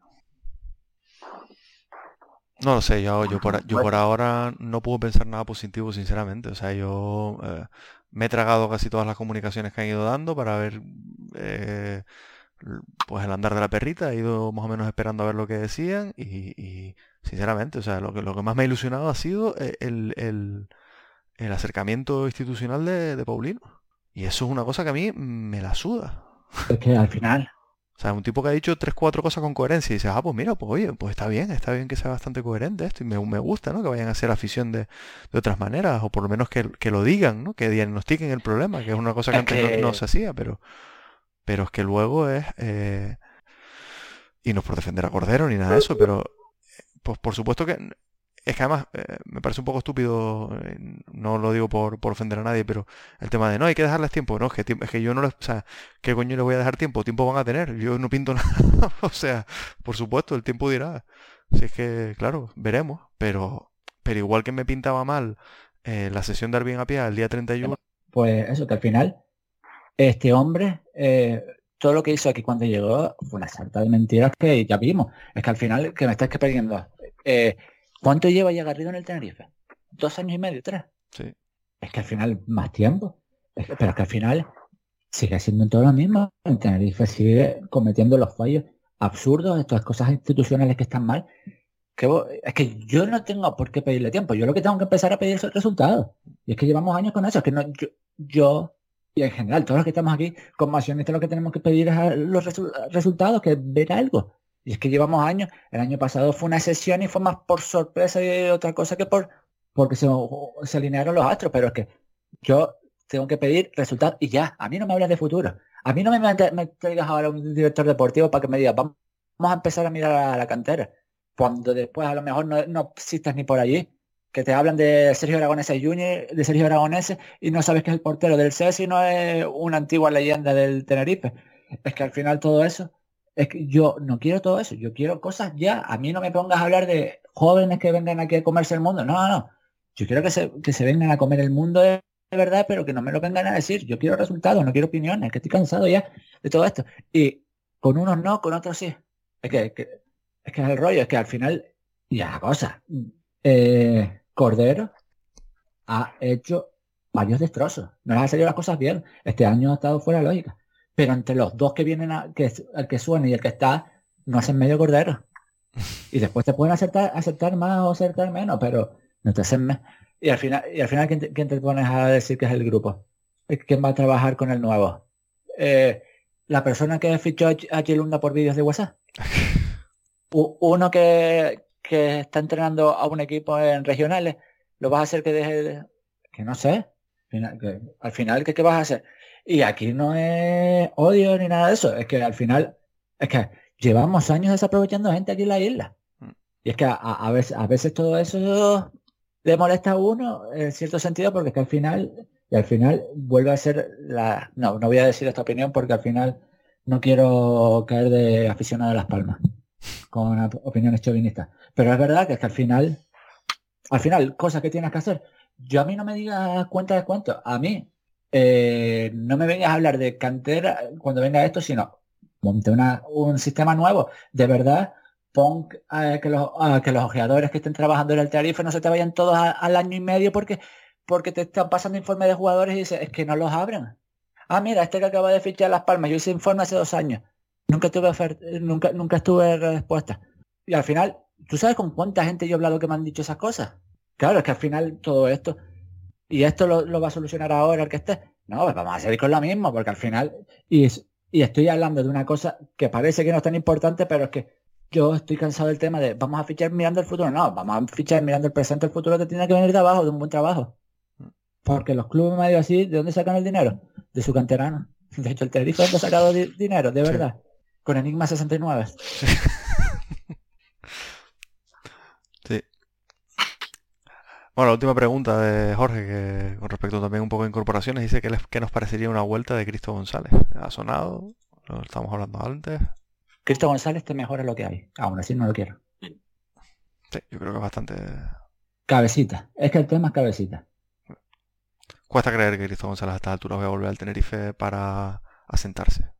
No lo sé, yo, yo, por, yo por ahora no puedo pensar nada positivo, sinceramente. O sea, yo eh, me he tragado casi todas las comunicaciones que han ido dando para ver eh, pues el andar de la perrita. He ido más o menos esperando a ver lo que decían y, y, sinceramente, o sea, lo que, lo que más me ha ilusionado ha sido eh, el, el- el acercamiento institucional de, de Paulino. Y eso es una cosa que a mí me la suda. Es que al final, O sea, un tipo que ha dicho tres, cuatro cosas con coherencia y dices, ah, pues mira, pues oye, pues está bien, está bien que sea bastante coherente esto y me, me gusta, ¿no? Que vayan a hacer afición de, de otras maneras, o por lo menos que, que lo digan, ¿no? Que diagnostiquen el problema, que es una cosa que Es antes que- no, se hacía, pero, pero es que luego es, eh, y no es por defender a Cordero ni nada de eso, pero eh, pues por supuesto que es que además eh, me parece un poco estúpido, eh, no lo digo por, por ofender a nadie, pero el tema de no, hay que dejarles tiempo, no, es que, es que yo no les, o sea, ¿qué coño les voy a dejar tiempo? Tiempo van a tener, yo no pinto nada, o sea, por supuesto, el tiempo dirá, si es que, claro, veremos, pero, pero igual que me pintaba mal eh, la sesión de Arvin a pie el día 31, pues eso, que al final, este hombre, todo lo que hizo aquí cuando llegó fue una sarta de mentiras que ya vimos. Es que al final, que me estás perdiendo. Eh, ¿Cuánto lleva ya Garrido en el Tenerife? ¿Dos años y medio? ¿Tres? sí, Es que al final, más tiempo. Es que- pero es que al final sigue siendo todo lo mismo. El Tenerife sigue cometiendo los fallos absurdos, estas cosas institucionales que están mal. Que vos- es que yo no tengo por qué pedirle tiempo. Yo lo que tengo que empezar a pedir son resultados. Y es que llevamos años con eso. Es que no, yo, yo y en general, todos los que estamos aquí como accionistas, lo que tenemos que pedir es los resu- resultados, que ver algo. Y es que llevamos años. El año pasado fue una sesión y fue más por sorpresa y otra cosa que por porque se, alinearon los astros. Pero es que yo tengo que pedir resultados y ya. A mí no me hables de futuro. A mí no me, me traigas ahora un director deportivo para que me diga, vamos, a empezar a mirar a la cantera. Cuando después a lo mejor no, no existas ni por allí. Que te hablan de Sergio Aragonese Junior, de Sergio Aragonese, y no sabes que es el portero del CES y no es una antigua leyenda del Tenerife. Es que al final todo eso, es que yo no quiero todo eso, yo quiero cosas ya. A mí no me pongas a hablar de jóvenes que vengan aquí a comerse el mundo. No, no, no. Yo quiero que se, que se vengan a comer el mundo de, verdad, pero que no me lo vengan a decir. Yo quiero resultados, no quiero opiniones, que estoy cansado ya de todo esto. Y con unos no, con otros sí. Es que, que- es que es el rollo, es que al final, ya cosa. Eh, Cordero ha hecho varios destrozos. No les ha salido las cosas bien. Este año ha estado fuera de lógica. Pero entre los dos que vienen, a, que el que suena y el que está, no hacen medio Cordero. Y después te pueden aceptar, aceptar más o aceptar menos, pero no te hacen más. Y al final, y al final ¿quién te, quién te pones a decir que es el grupo? ¿Quién va a trabajar con el nuevo? Eh, la persona que fichó a Ch- a Chilunda por vídeos de WhatsApp. Uno que, que está entrenando a un equipo en regionales, lo vas a hacer que deje de- que no sé. Final- que- al final, ¿qué, ¿qué vas a hacer? Y aquí no es odio ni nada de eso. Es que al final, es que llevamos años desaprovechando gente aquí en la isla. Mm. Y es que a, a- veces, a veces todo eso le molesta a uno en cierto sentido porque es que al final, y al final vuelve a ser la... No, no voy a decir esta opinión porque al final no quiero caer de aficionado a Las Palmas con op- opiniones chauvinistas. Pero es verdad que es que al final, al final, cosas que tienes que hacer. Yo a mí no me digas cuenta de cuánto. A mí, eh, no me vengas a hablar de cantera cuando venga esto, sino monte una, un sistema nuevo. De verdad, pon eh, que, los, que los ojeadores que estén trabajando en el tarifa no se te vayan todos al año y medio porque, porque te están pasando informes de jugadores y dices, es que no los abren. Ah, mira, este que acaba de fichar Las Palmas, yo hice informe hace dos años. Nunca tuve nunca, nunca estuve respuesta. Y al final, ¿tú sabes con cuánta gente yo he hablado que me han dicho esas cosas? Claro, es que al final todo esto, y esto lo, va a solucionar ahora el que esté. No, pues vamos a seguir con lo mismo, porque al final, y, y estoy hablando de una cosa que parece que no es tan importante, pero es que yo estoy cansado del tema de vamos a fichar mirando el futuro. No, vamos a fichar mirando el presente. El futuro te tiene que venir de abajo, de un buen trabajo. Porque los clubes medio así, ¿de dónde sacan el dinero? De su canterano. De hecho, el Tenerife ha sacado dinero, de verdad. Con Enigma 69. Sí. Bueno, la última pregunta de Jorge, que con respecto también un poco de incorporaciones, dice que, que nos parecería una vuelta de Cristo González. ¿Ha sonado? Lo estamos hablando antes. Cristo González te mejora lo que hay. Aún así no lo quiero. Sí, yo creo que es bastante... Cabecita. Es que el tema es cabecita. Cuesta creer que Cristo González a esta altura vaya a volver al Tenerife para asentarse.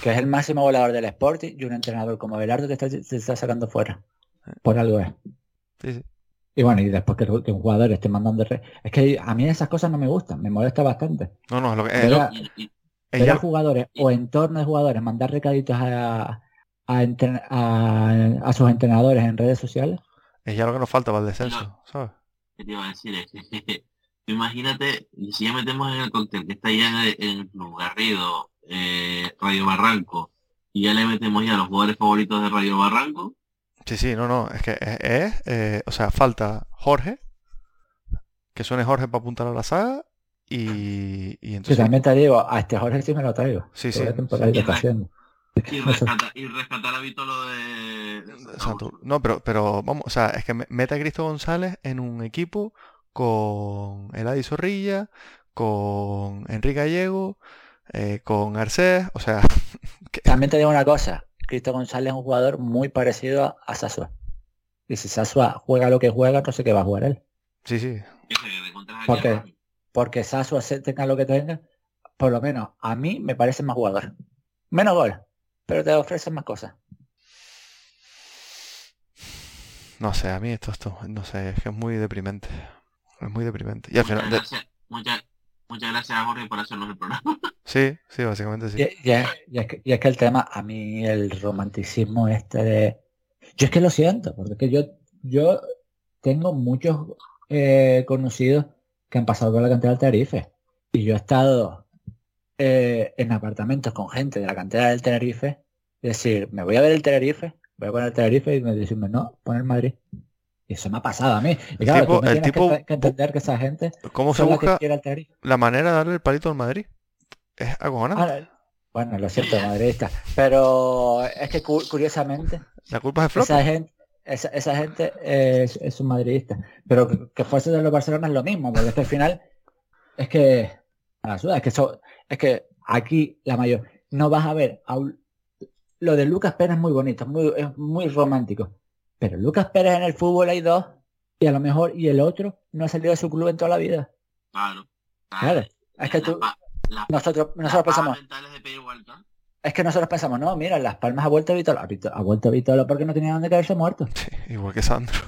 Que es el máximo volador del Sporting y un entrenador como Belardo te está, está sacando fuera. Por algo es. Sí, sí. Y bueno, y después que, un jugador esté mandando... Re... Es que a mí esas cosas no me gustan, me molesta bastante. No, no, es lo que... Es ella... jugadores o entorno de jugadores mandar recaditos a, a, sus entrenadores en redes sociales. Es ya lo que nos falta para el descenso, ¿sabes? ¿Qué te iba a decir? Imagínate, si ya metemos en el cóctel que está ya en el club, Garrido, eh, Radio Barranco, y ya le metemos ya los jugadores favoritos de Radio Barranco. Sí, sí, no, no, es que es, eh, o sea, falta Jorge, que suene Jorge para apuntar a la saga, y, y entonces... Sí, también te digo, a este Jorge sí me lo traigo. Sí, sí. Y rescatar, y rescatar a Vitolo de, No, pero, pero vamos, o sea, es que mete a Cristo González en un equipo con Eladi Zorrilla, con Enrique Gallego, eh, con Arcés, o sea... También te digo una cosa, Cristo González es un jugador muy parecido a Sasua. Y si Sasua juega lo que juega, no sé qué va a jugar él. Sí, sí. Porque, porque Sasua tenga lo que tenga, por lo menos a mí me parece más jugador. Menos gol, pero te ofrecen más cosas. No sé, a mí esto, esto, no sé, es que es muy deprimente. Es muy deprimente. Y al muchas, final, gracias, muchas, muchas gracias a Jorge por hacernos el programa. Sí, sí, básicamente sí. Y, es que, y, es que, el tema, a mí el romanticismo este de... Yo es que lo siento, porque es que yo, yo tengo muchos eh, conocidos que han pasado por la cantera del Tenerife. Y yo he estado eh, en apartamentos con gente de la cantera del Tenerife. decir, me voy a ver el Tenerife, voy a poner el Tenerife y me decirme, no, poner Madrid. Y eso me ha pasado a mí. Y claro, el tipo, que, entender que esa gente. ¿Cómo se busca la manera de darle el palito al Madrid? Es acojonante. Ah, bueno, lo siento, madridista. Pero es que curiosamente. La culpa es de Esa gente, esa, gente es, un madridista. Pero que, fuese de los Barcelona es lo mismo, porque es que al final es que. A la es que eso, es que aquí la mayor. No vas a ver. lo de Lucas Pérez es muy bonito, muy, es muy romántico pero Lucas Pérez en el fútbol hay dos y a lo mejor y el otro no ha salido de su club en toda la vida. Claro. Claro. Es que tú, nosotros, nosotros pensamos. Es que nosotros pensamos, no, mira, Las Palmas ha vuelto a Vitolo. Ha, vuelto a Vitolo porque no tenía dónde caerse muerto. igual que Sandro.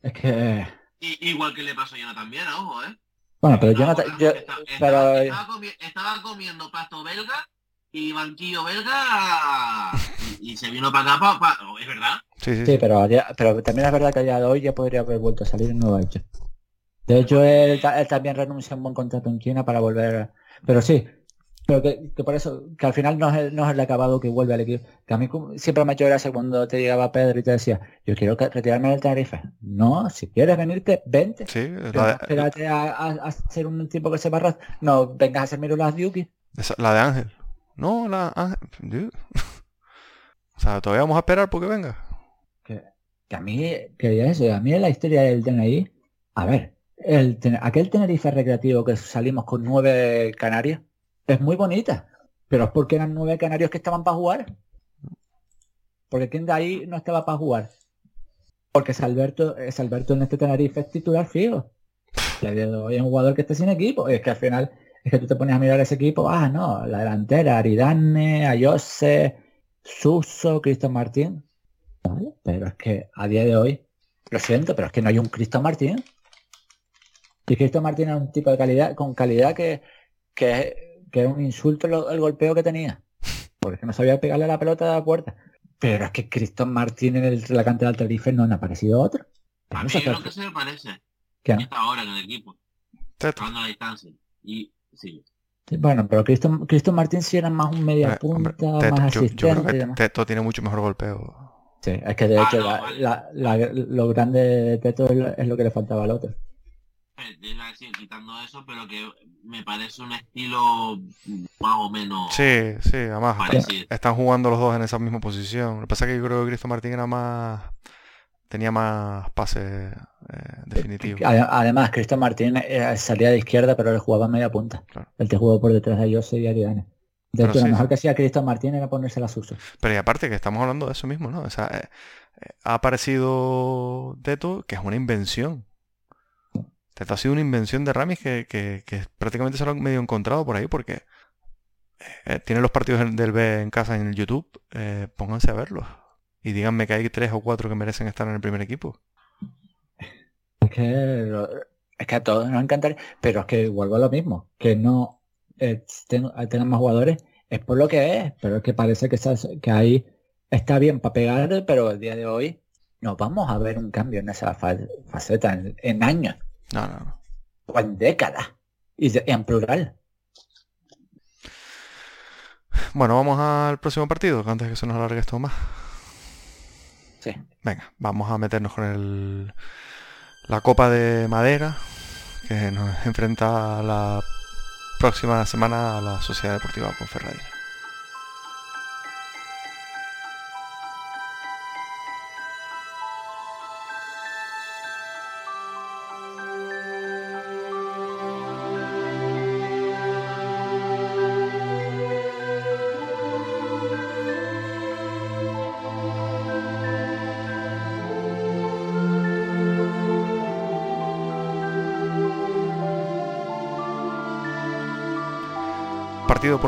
Es que. igual que le pasó a Jonathan también, ojo, ¿eh? Bueno, pero Jonathan. Yo, pero... estaba, comiendo pasto belga y banquillo belga y, se vino para acá, es verdad. Sí, sí, pero, pero también es verdad que a día de hoy ya podría haber vuelto a salir en Nueva York. De hecho, él, también renuncia a un buen contrato en China para volver. Pero sí, pero que, por eso, que al final no es, no es el acabado que vuelve al equipo. Que a mí siempre me ha hecho gracia cuando te llegaba Pedro y te decía, yo quiero retirarme del Tenerife. No, si quieres venirte, vente. Sí, espérate a, a, ser un tipo que se barra. No, vengas a hacerme las Yuki. La de Ángel. No, la... Ah, o sea, todavía vamos a esperar porque venga. Que, a mí, que eso, a mí la historia del TNI, a ver, el, aquel Tenerife recreativo que salimos con nueve canarios, es muy bonita, pero es porque eran nueve canarios que estaban para jugar. Porque quien de ahí no estaba para jugar. Porque es Alberto, es Alberto en este Tenerife es titular fijo. Le doy un jugador que esté sin equipo. Es que al final es que tú te pones a mirar ese equipo, ah, no, la delantera, Aridane, Ayose, Suso, Cristo Martín. ¿Vale? Pero es que a día de hoy, lo siento, pero es que no hay un Cristo Martín. Y Cristo Martín es un tipo de calidad, con calidad que, que, que es un insulto el golpeo que tenía. Porque no sabía pegarle la pelota de la puerta. Pero es que Cristo Martín en el, la cantera del Tenerife no ha aparecido otro. A mí creo que se me parece. ¿Qué? Está ahora en el equipo, Teto. jugando a la distancia. Y sí, Bueno, pero Cristo, Cristo Martín sí era más un media hombre, punta, Teto, más yo, yo creo asistente y que demás. Teto tiene mucho mejor golpeo. Sí, es que de Ah, hecho no, la- la- la- lo grande de Teto es lo, es lo que le faltaba al otro. eh, te iba a decir, quitando eso, pero que me parece un estilo más o menos Sí, sí, además está- están jugando los dos en esa misma posición. Lo que pasa es que yo creo que Cristo Martín era más tenía más pases eh, definitivos. Ade- Además, Cristo Martín eh, salía de izquierda, pero le jugaba a media punta. Claro. El que jugó por detrás de Jose y Aridane. De hecho, sí, lo mejor sí. que hacía Cristo Martín era ponerse la Suso. Pero y aparte que estamos hablando de eso mismo, ¿no? O sea, eh, eh, ha aparecido Teto, que es una invención. Teto ha sido una invención de Ramis que, que- que prácticamente se lo han medio encontrado por ahí porque eh, tiene los partidos del- B en casa en el YouTube. eh, pónganse a verlos. Y díganme que hay tres o cuatro que merecen estar en el primer equipo. Es que, es que a todos nos encantaría, pero es que vuelvo a lo mismo, que no eh, ten- tengan más jugadores, es por lo que es, pero es que parece que, esas- que ahí está bien para pegar, pero el día de hoy no vamos a ver un cambio en esa fa- faceta en, en años No, no, no. o en décadas, y de- en plural. Bueno, vamos al próximo partido, antes que se nos alargue esto más. Venga, vamos a meternos con el, la copa de madera que nos enfrenta la próxima semana a la Sociedad Deportiva Ponferradina.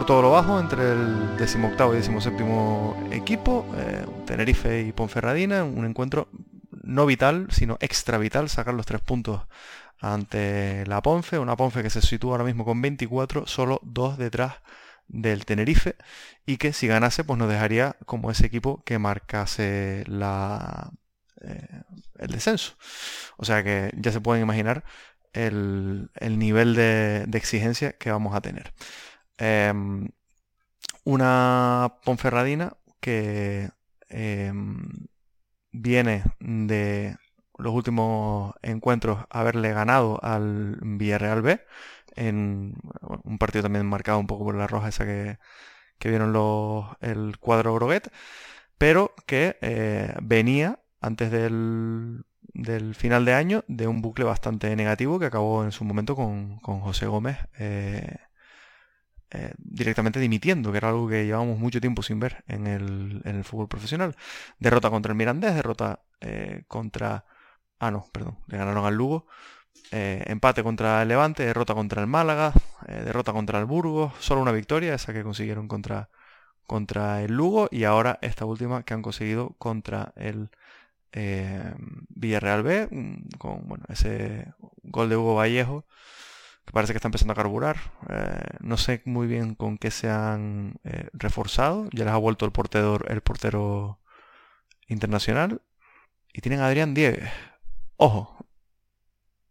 Todo lo bajo entre el 18 y 17 equipo, eh, Tenerife y Ponferradina, un encuentro no vital, sino extra vital, sacar los tres puntos ante la Ponfe, una Ponfe que se sitúa ahora mismo con 24, solo dos detrás del Tenerife, y que si ganase, pues nos dejaría como ese equipo que marcase la, eh, el descenso. O sea que ya se pueden imaginar el, el nivel de, de exigencia que vamos a tener. Em, una Ponferradina que em, viene de los últimos encuentros haberle ganado al Villarreal B en un partido también marcado un poco por la roja esa que, que vieron los, el cuadro Groguet, pero que eh, venía antes del, del final de año de un bucle bastante negativo que acabó en su momento con, con José Gómez eh, eh, directamente dimitiendo, que era algo que llevábamos mucho tiempo sin ver en el, en el fútbol profesional. Derrota contra el Mirandés, derrota eh, contra... Ah, no, perdón, le ganaron al Lugo. Eh, empate contra el Levante, derrota contra el Málaga, derrota contra el Burgos, solo una victoria, esa que consiguieron contra, contra el Lugo, y ahora esta última que han conseguido contra el Villarreal B, mm, con bueno, ese gol de Hugo Vallejo, que parece que está empezando a carburar. Eh, no sé muy bien con qué se han eh, reforzado. Ya les ha vuelto el portero, el portero internacional. Y tienen a Adrián Diegues. Ojo.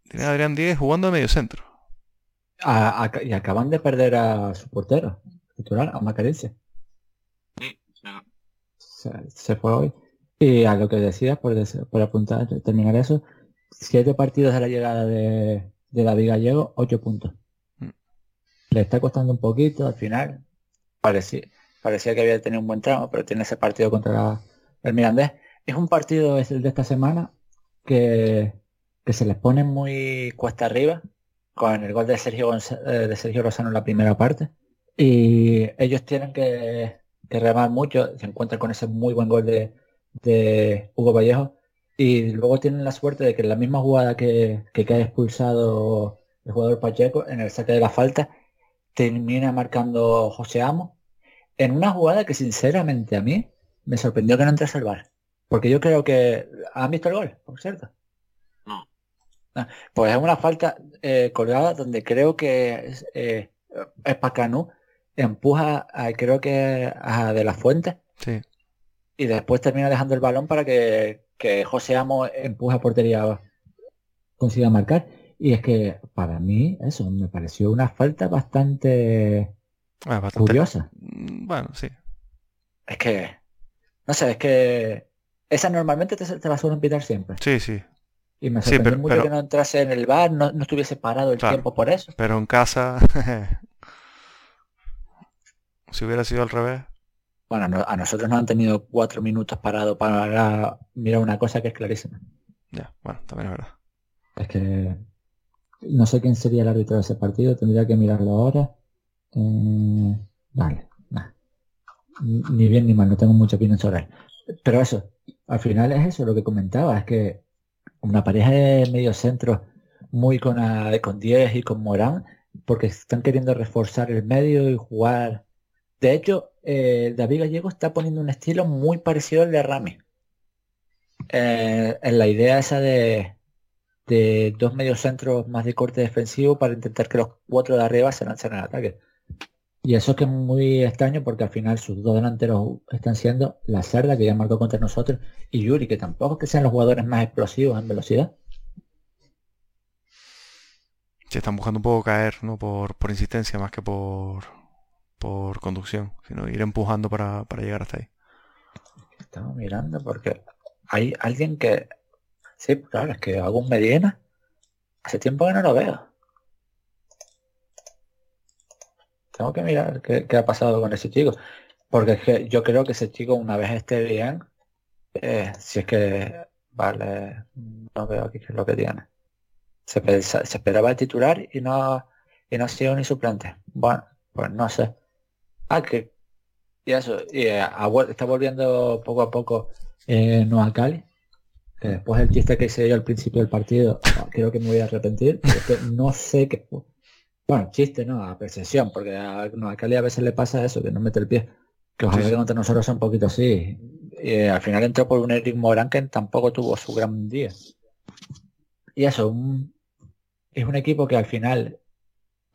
Tienen a Adrián Diegues jugando de medio centro. A- a- y acaban de perder a su portero titular, a Macarense. Sí, o sea, se, se fue hoy. Y a lo que decías, por, des- por apuntar, terminar eso, siete partidos de la llegada de, de David Gallego, ocho puntos. Mm. Le está costando un poquito, al final parecía, parecía que había tenido un buen tramo, pero tiene ese partido contra el Mirandés. Es un partido, es el de esta semana, que, que se les pone muy cuesta arriba, con el gol de Sergio, eh, de Sergio Rosano en la primera parte. Y ellos tienen que, que remar mucho, se encuentran con ese muy buen gol de, de Hugo Vallejo y luego tienen la suerte de que en la misma jugada que, que queda expulsado el jugador Pacheco en el saque de la falta termina marcando José Amo en una jugada que sinceramente a mí me sorprendió que no entrase al bar. Porque yo creo que... ¿Han visto el gol, por cierto? No. Ah, Pues es una falta eh, colgada donde creo que es, eh, es Pacanú empuja a, creo que a De La Fuente Sí. Y después termina dejando el balón para que, que José Amo empuje a portería consiga marcar. Y es que para mí eso me pareció una falta bastante Ah, bastante- curiosa. Mm, Bueno, sí. Es que, no sé, es que esa normalmente te, te la suelen pitar siempre. Sí, sí. Y me Sí, sorprendió pero- mucho pero- que no entrase en el bar, no, no estuviese parado el Claro. tiempo por eso. Pero en casa, si hubiera sido al revés, Bueno, no- a nosotros nos han tenido cuatro minutos parados para mirar una cosa que es clarísima. ya, bueno, también es verdad. Es que no sé quién sería el árbitro de ese partido, tendría que mirarlo ahora. Eh, vale, nah. Ni bien ni mal, no tengo mucha opinión sobre él. Pero eso, al final es eso lo que comentaba, es que una pareja de mediocentros muy con, a- con 10 y con Morán, porque están queriendo reforzar el medio y jugar. De hecho, eh, David Gallego está poniendo un estilo muy parecido al de Rami. Eh, en la idea esa de, de dos mediocentros más de corte defensivo para intentar que los cuatro de arriba se lancen al ataque. Y eso es que es muy extraño porque al final sus dos delanteros están siendo la Cerda, que ya marcó contra nosotros, y Yuri, que tampoco es que sean los jugadores más explosivos en velocidad. Si están buscando un poco caer, ¿no? Por, por insistencia más que por, por conducción, sino ir empujando para, para llegar hasta ahí. Estamos mirando porque hay alguien que... Sí, claro, es que algún Medina. Hace tiempo que no lo veo. Tengo que mirar qué, qué ha pasado con ese chico. Porque es que yo creo que ese chico una vez esté bien, eh, si es que... Vale, no veo aquí qué es lo que tiene. Se esperaba el titular y no, y no ha sido ni suplente. Bueno, pues no sé. Ah, que... Y eso, y eh, está volviendo poco a poco eh, Noah Cali. Que después del chiste que hice yo al principio del partido, ah, creo que me voy a arrepentir. porque no sé qué. Bueno, chiste, no, a percepción, porque a Noah Cali a veces le pasa eso, que no mete el pie. Que ojalá Sí, que contra nosotros sea un poquito así. Y eh, al final entró por un Eric Morán que tampoco tuvo su gran día. Y eso, un- es un equipo que al final,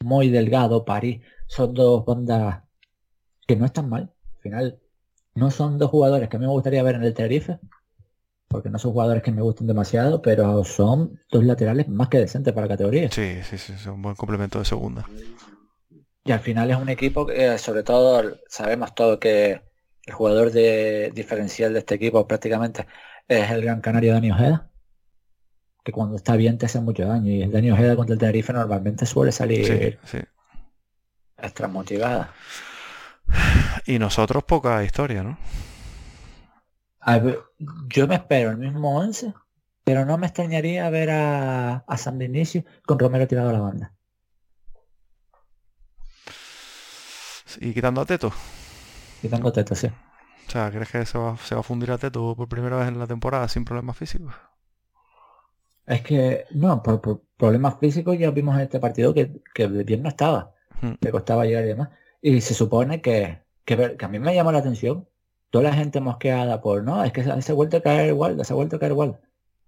muy delgado, París, son dos bandas que no están mal. Al final, no son dos jugadores que a mí me gustaría ver en el Tenerife, porque no son jugadores que me gusten demasiado, pero son dos laterales más que decentes para la categoría. Sí, sí, sí, es un buen complemento de segunda. Y al final es un equipo que, eh, sobre todo, sabemos todo que el jugador de diferencial de este equipo prácticamente es el gran canario Dani Ojeda, que cuando está bien te hace mucho daño. Y el Dani Ojeda contra el Tenerife normalmente suele salir Sí, sí. extra motivada. Y nosotros poca historia, ¿no? A ver, yo me espero el mismo 11, pero no me extrañaría ver a, a San Vinicio con Romero tirado a la banda. Y quitando a Teto. Y tengo teto, sí. O sea, ¿crees que se va, se va a fundir a Teto por primera vez en la temporada sin problemas físicos? Es que, no, por, por problemas físicos ya vimos en este partido que, que bien no estaba. Hmm. Le costaba llegar y demás. Y se supone que, que, a mí me llama la atención toda la gente mosqueada por, no, es que se, ha vuelto a caer igual, se ha vuelto a caer igual.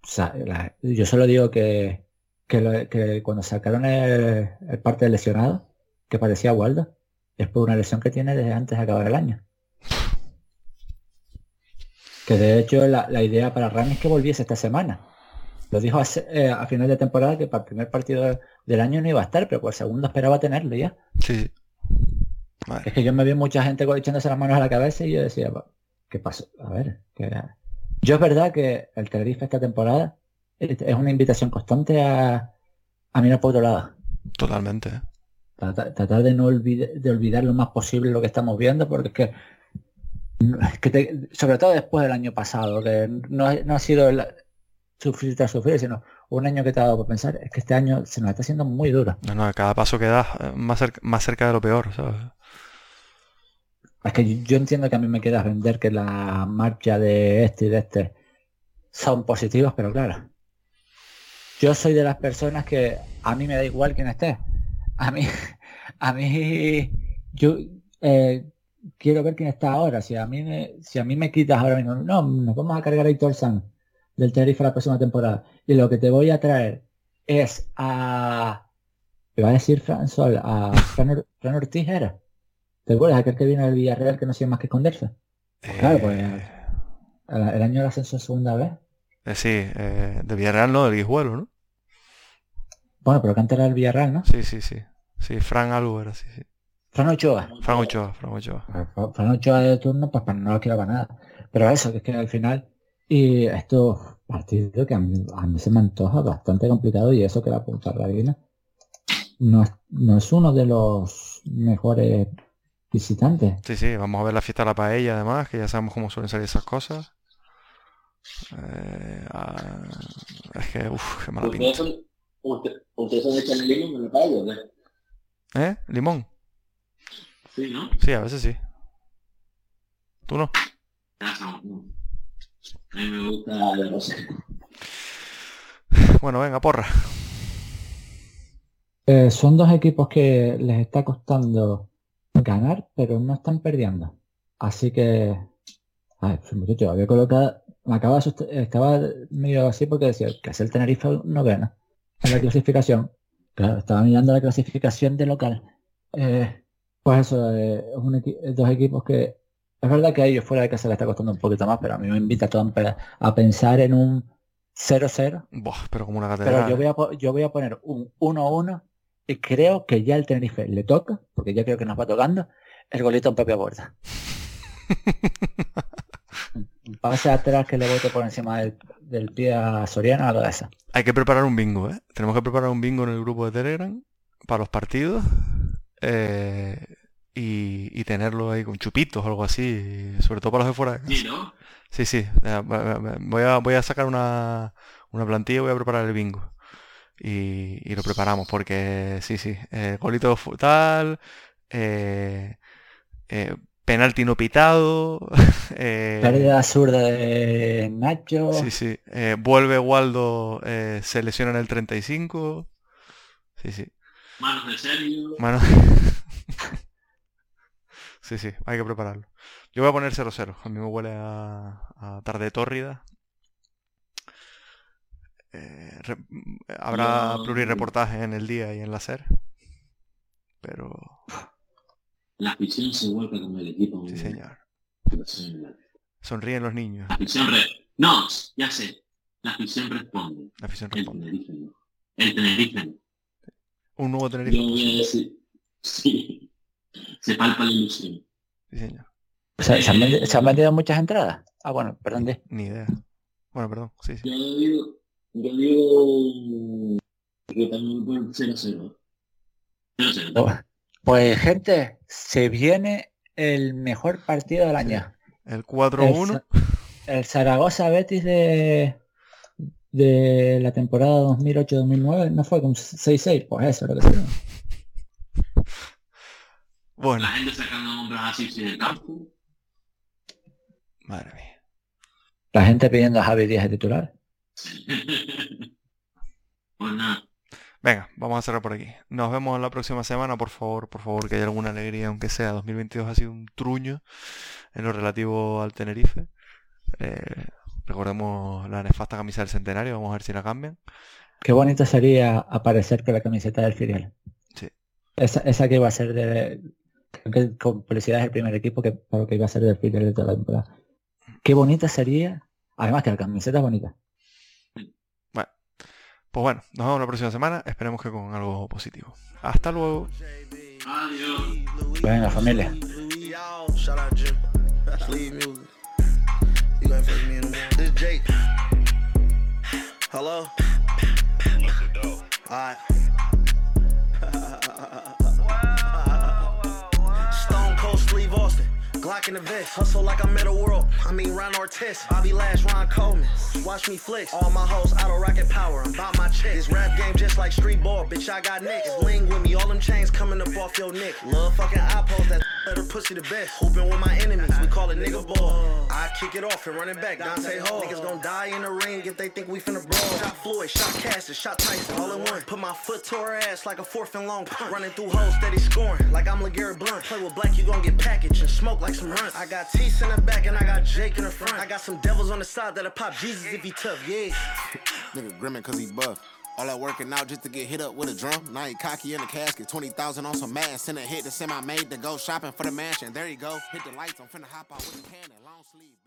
O sea, yo solo digo que, que, cuando sacaron el, parte del lesionado, que parecía Waldo, es por una lesión que tiene desde antes de acabar el año. Que de hecho la, la idea para Rami es que volviese esta semana. Lo dijo hace- eh, a final de temporada que para el primer partido del año no iba a estar, pero por el segundo esperaba tenerlo ya. Sí, Es que yo me vi mucha gente echándose las manos a la cabeza y yo decía, "Va, ¿qué pasó? A ver, que... yo es verdad que el Tenerife esta temporada es una invitación constante a, a mirar por otro lado. Totalmente. Trata- Tratar de no olvidar, de olvidar lo más posible lo que estamos viendo, porque es que, es que te- sobre todo después del año pasado, que no, ha- no ha sido el sufrir tras sufrir, sino un año que te ha dado por pensar, es que este año se nos está haciendo muy duro. No, no, cada paso que das eh, más cerca, más cerca de lo peor, ¿sabes? Es que yo, entiendo que a mí me queda vender que la marcha de este y de este son positivas, pero claro. Yo soy de las personas que a mí me da igual quién esté. A mí, a mí, yo eh, quiero ver quién está ahora. Si a mí me, si a mí me quitas ahora mismo, no, nos vamos a cargar a Héctor San del Tenerife la próxima temporada. Y lo que te voy a traer es a, me va a decir Fran Sol, a Fran Ortiz era. ¿Te acuerdas? Aquel que viene del Villarreal que no hacía más que esconderse. Pues claro, pues Eh, el, el año del ascenso segunda vez. eh, sí, eh, de Villarreal no, del Guijuelo, ¿no? Bueno, pero que antes era el Villarreal, ¿no? Sí, sí, sí. Sí, Fran algo era, sí, sí. Fran Ochoa. Fran Ochoa, Fran Ochoa. Pues, Fran Ochoa de turno, pues para no lo quiero para nada. Pero eso, que es que al final, y estos partidos que a mí, a mí se me antoja bastante complicado y eso que la punta Reina no es, no es uno de los mejores visitantes. Sí, sí, vamos a ver la fiesta de la paella además, que ya sabemos cómo suelen salir esas cosas. Eh, ah, es que, uff, qué mala ¿Ustedes pinta. son, usted- ustedes son de Chanelino en el país, ¿no? ¿Eh? ¿Limón? Sí, ¿no? Sí, a veces sí. ¿Tú no? Sabemos, no. A mí me gusta Ah, no sé. Bueno, venga, porra. Eh, son dos equipos que les está costando ganar, pero no están perdiendo. Así que, ay, pues, muchacho, había colocado, me acaba estaba medio así porque decía que es el Tenerife no gana en la clasificación. Claro, estaba mirando la clasificación de local. Eh, pues eso, eh, es un equi- dos equipos que es verdad que a ellos fuera de casa les está costando un poquito más, pero a mí me invita todo a empe- a pensar en un 0-0. Buah, pero como una Pero catedral. yo voy a, yo voy a poner un 1-1 y creo que ya el Tenerife le toca, porque ya creo que nos va tocando, el golito en propia puerta. Un Pase atrás que le bote por encima del, del pie a Soriano, algo de eso. Hay que preparar un bingo, ¿eh? Tenemos que preparar un bingo en el grupo de Telegram para los partidos eh, y, y tenerlo ahí con chupitos o algo así, sobre todo para los de fuera. Sí, ¿no? Sí, sí. eh, Voy a, voy a sacar una, una plantilla y voy a preparar el bingo. Y, y lo preparamos porque sí, sí. eh, golito tal, eh, eh, penalti no pitado. eh, Pérdida zurda de Nacho. Sí, sí. Eh, vuelve Waldo, eh, se lesiona en el 35. Sí, sí. Manos de serio. Mano. Sí, sí, hay que prepararlo. Yo voy a poner 0-0. A mí me huele a, a tarde tórrida. Eh, re- habrá Yo- plurireportaje en el día y en la SER. Pero, La afición se vuelve como el equipo. sí, señor. La Sonríen los niños. afición re... No, ya sé. La afición responde. La afición El responde. Tenerife no. El Tenerife no. Un nuevo Yo Tenerife. voy a decir... Sí. Se palpa la ilusión. Sí, señor. ¿Se, se han vendi- se han vendido muchas entradas? Ah, bueno, perdón. Ni idea. Bueno, perdón. Sí, sí. Yo digo... Yo digo... Que también puede 0-0. 0-0. Oh, Pues gente, se viene el mejor partido del año. El El, 4-1. Sa- el Zaragoza Betis de, de la temporada 2008-2009 no fue con 6-6, pues eso es lo que se Bueno, La gente sacando hombros así sin el campo. madre mía. La gente pidiendo a Javi Díaz de titular. Pues nada. Venga, vamos a cerrar por aquí. Nos vemos la próxima semana, por favor, por favor, que haya alguna alegría, aunque sea. 2022 ha sido un truño en lo relativo al Tenerife. Eh, recordemos la nefasta camisa del centenario, vamos a ver si la cambian. Qué bonito sería aparecer con la camiseta del filial. Sí. Esa, esa que iba a ser de... creo que con felicidad es el primer equipo que, que iba a ser del filial de toda la temporada. Qué bonita sería. Además que la camiseta es bonita. Pues bueno, nos vemos la próxima semana, esperemos que con algo positivo. Hasta luego. Adiós. Venga, familia. Shout Glock in the vest. Hustle like I'm a world. I mean, Ron Artest. Bobby Lash, Ron Coleman. Watch me flicks. All my hoes out of rocket power. I'm about my chick. This rap game just like street ball. Bitch, I got nicks. Ling with me. All them chains coming up off your neck. Love fucking eye that. Let her pussy the best. Hooping with my enemies, we call it nigga ball. I kick it off and run it back, Dante Hall. Niggas gon' die in the ring if they think we finna brawl. Shot Floyd, shot Cassius, shot Tyson, all in one. Put my foot to her ass like a fourth and long. Running through holes, steady scoring, like I'm LeGarrette Blunt. Play with black, you gon' get packaged and smoke like some runts. I got Tease in the back and I got Jake in the front. I got some devils on the side that'll pop Jesus if he tough, yeah. Nigga grimming cause he buff. All that working out just to get hit up with a drum. Now he cocky in the casket. 20,000 on some mask. Send a hit to semi made to go shopping for the mansion. There you go. Hit the lights. I'm finna hop out with the cannon. Long sleeve.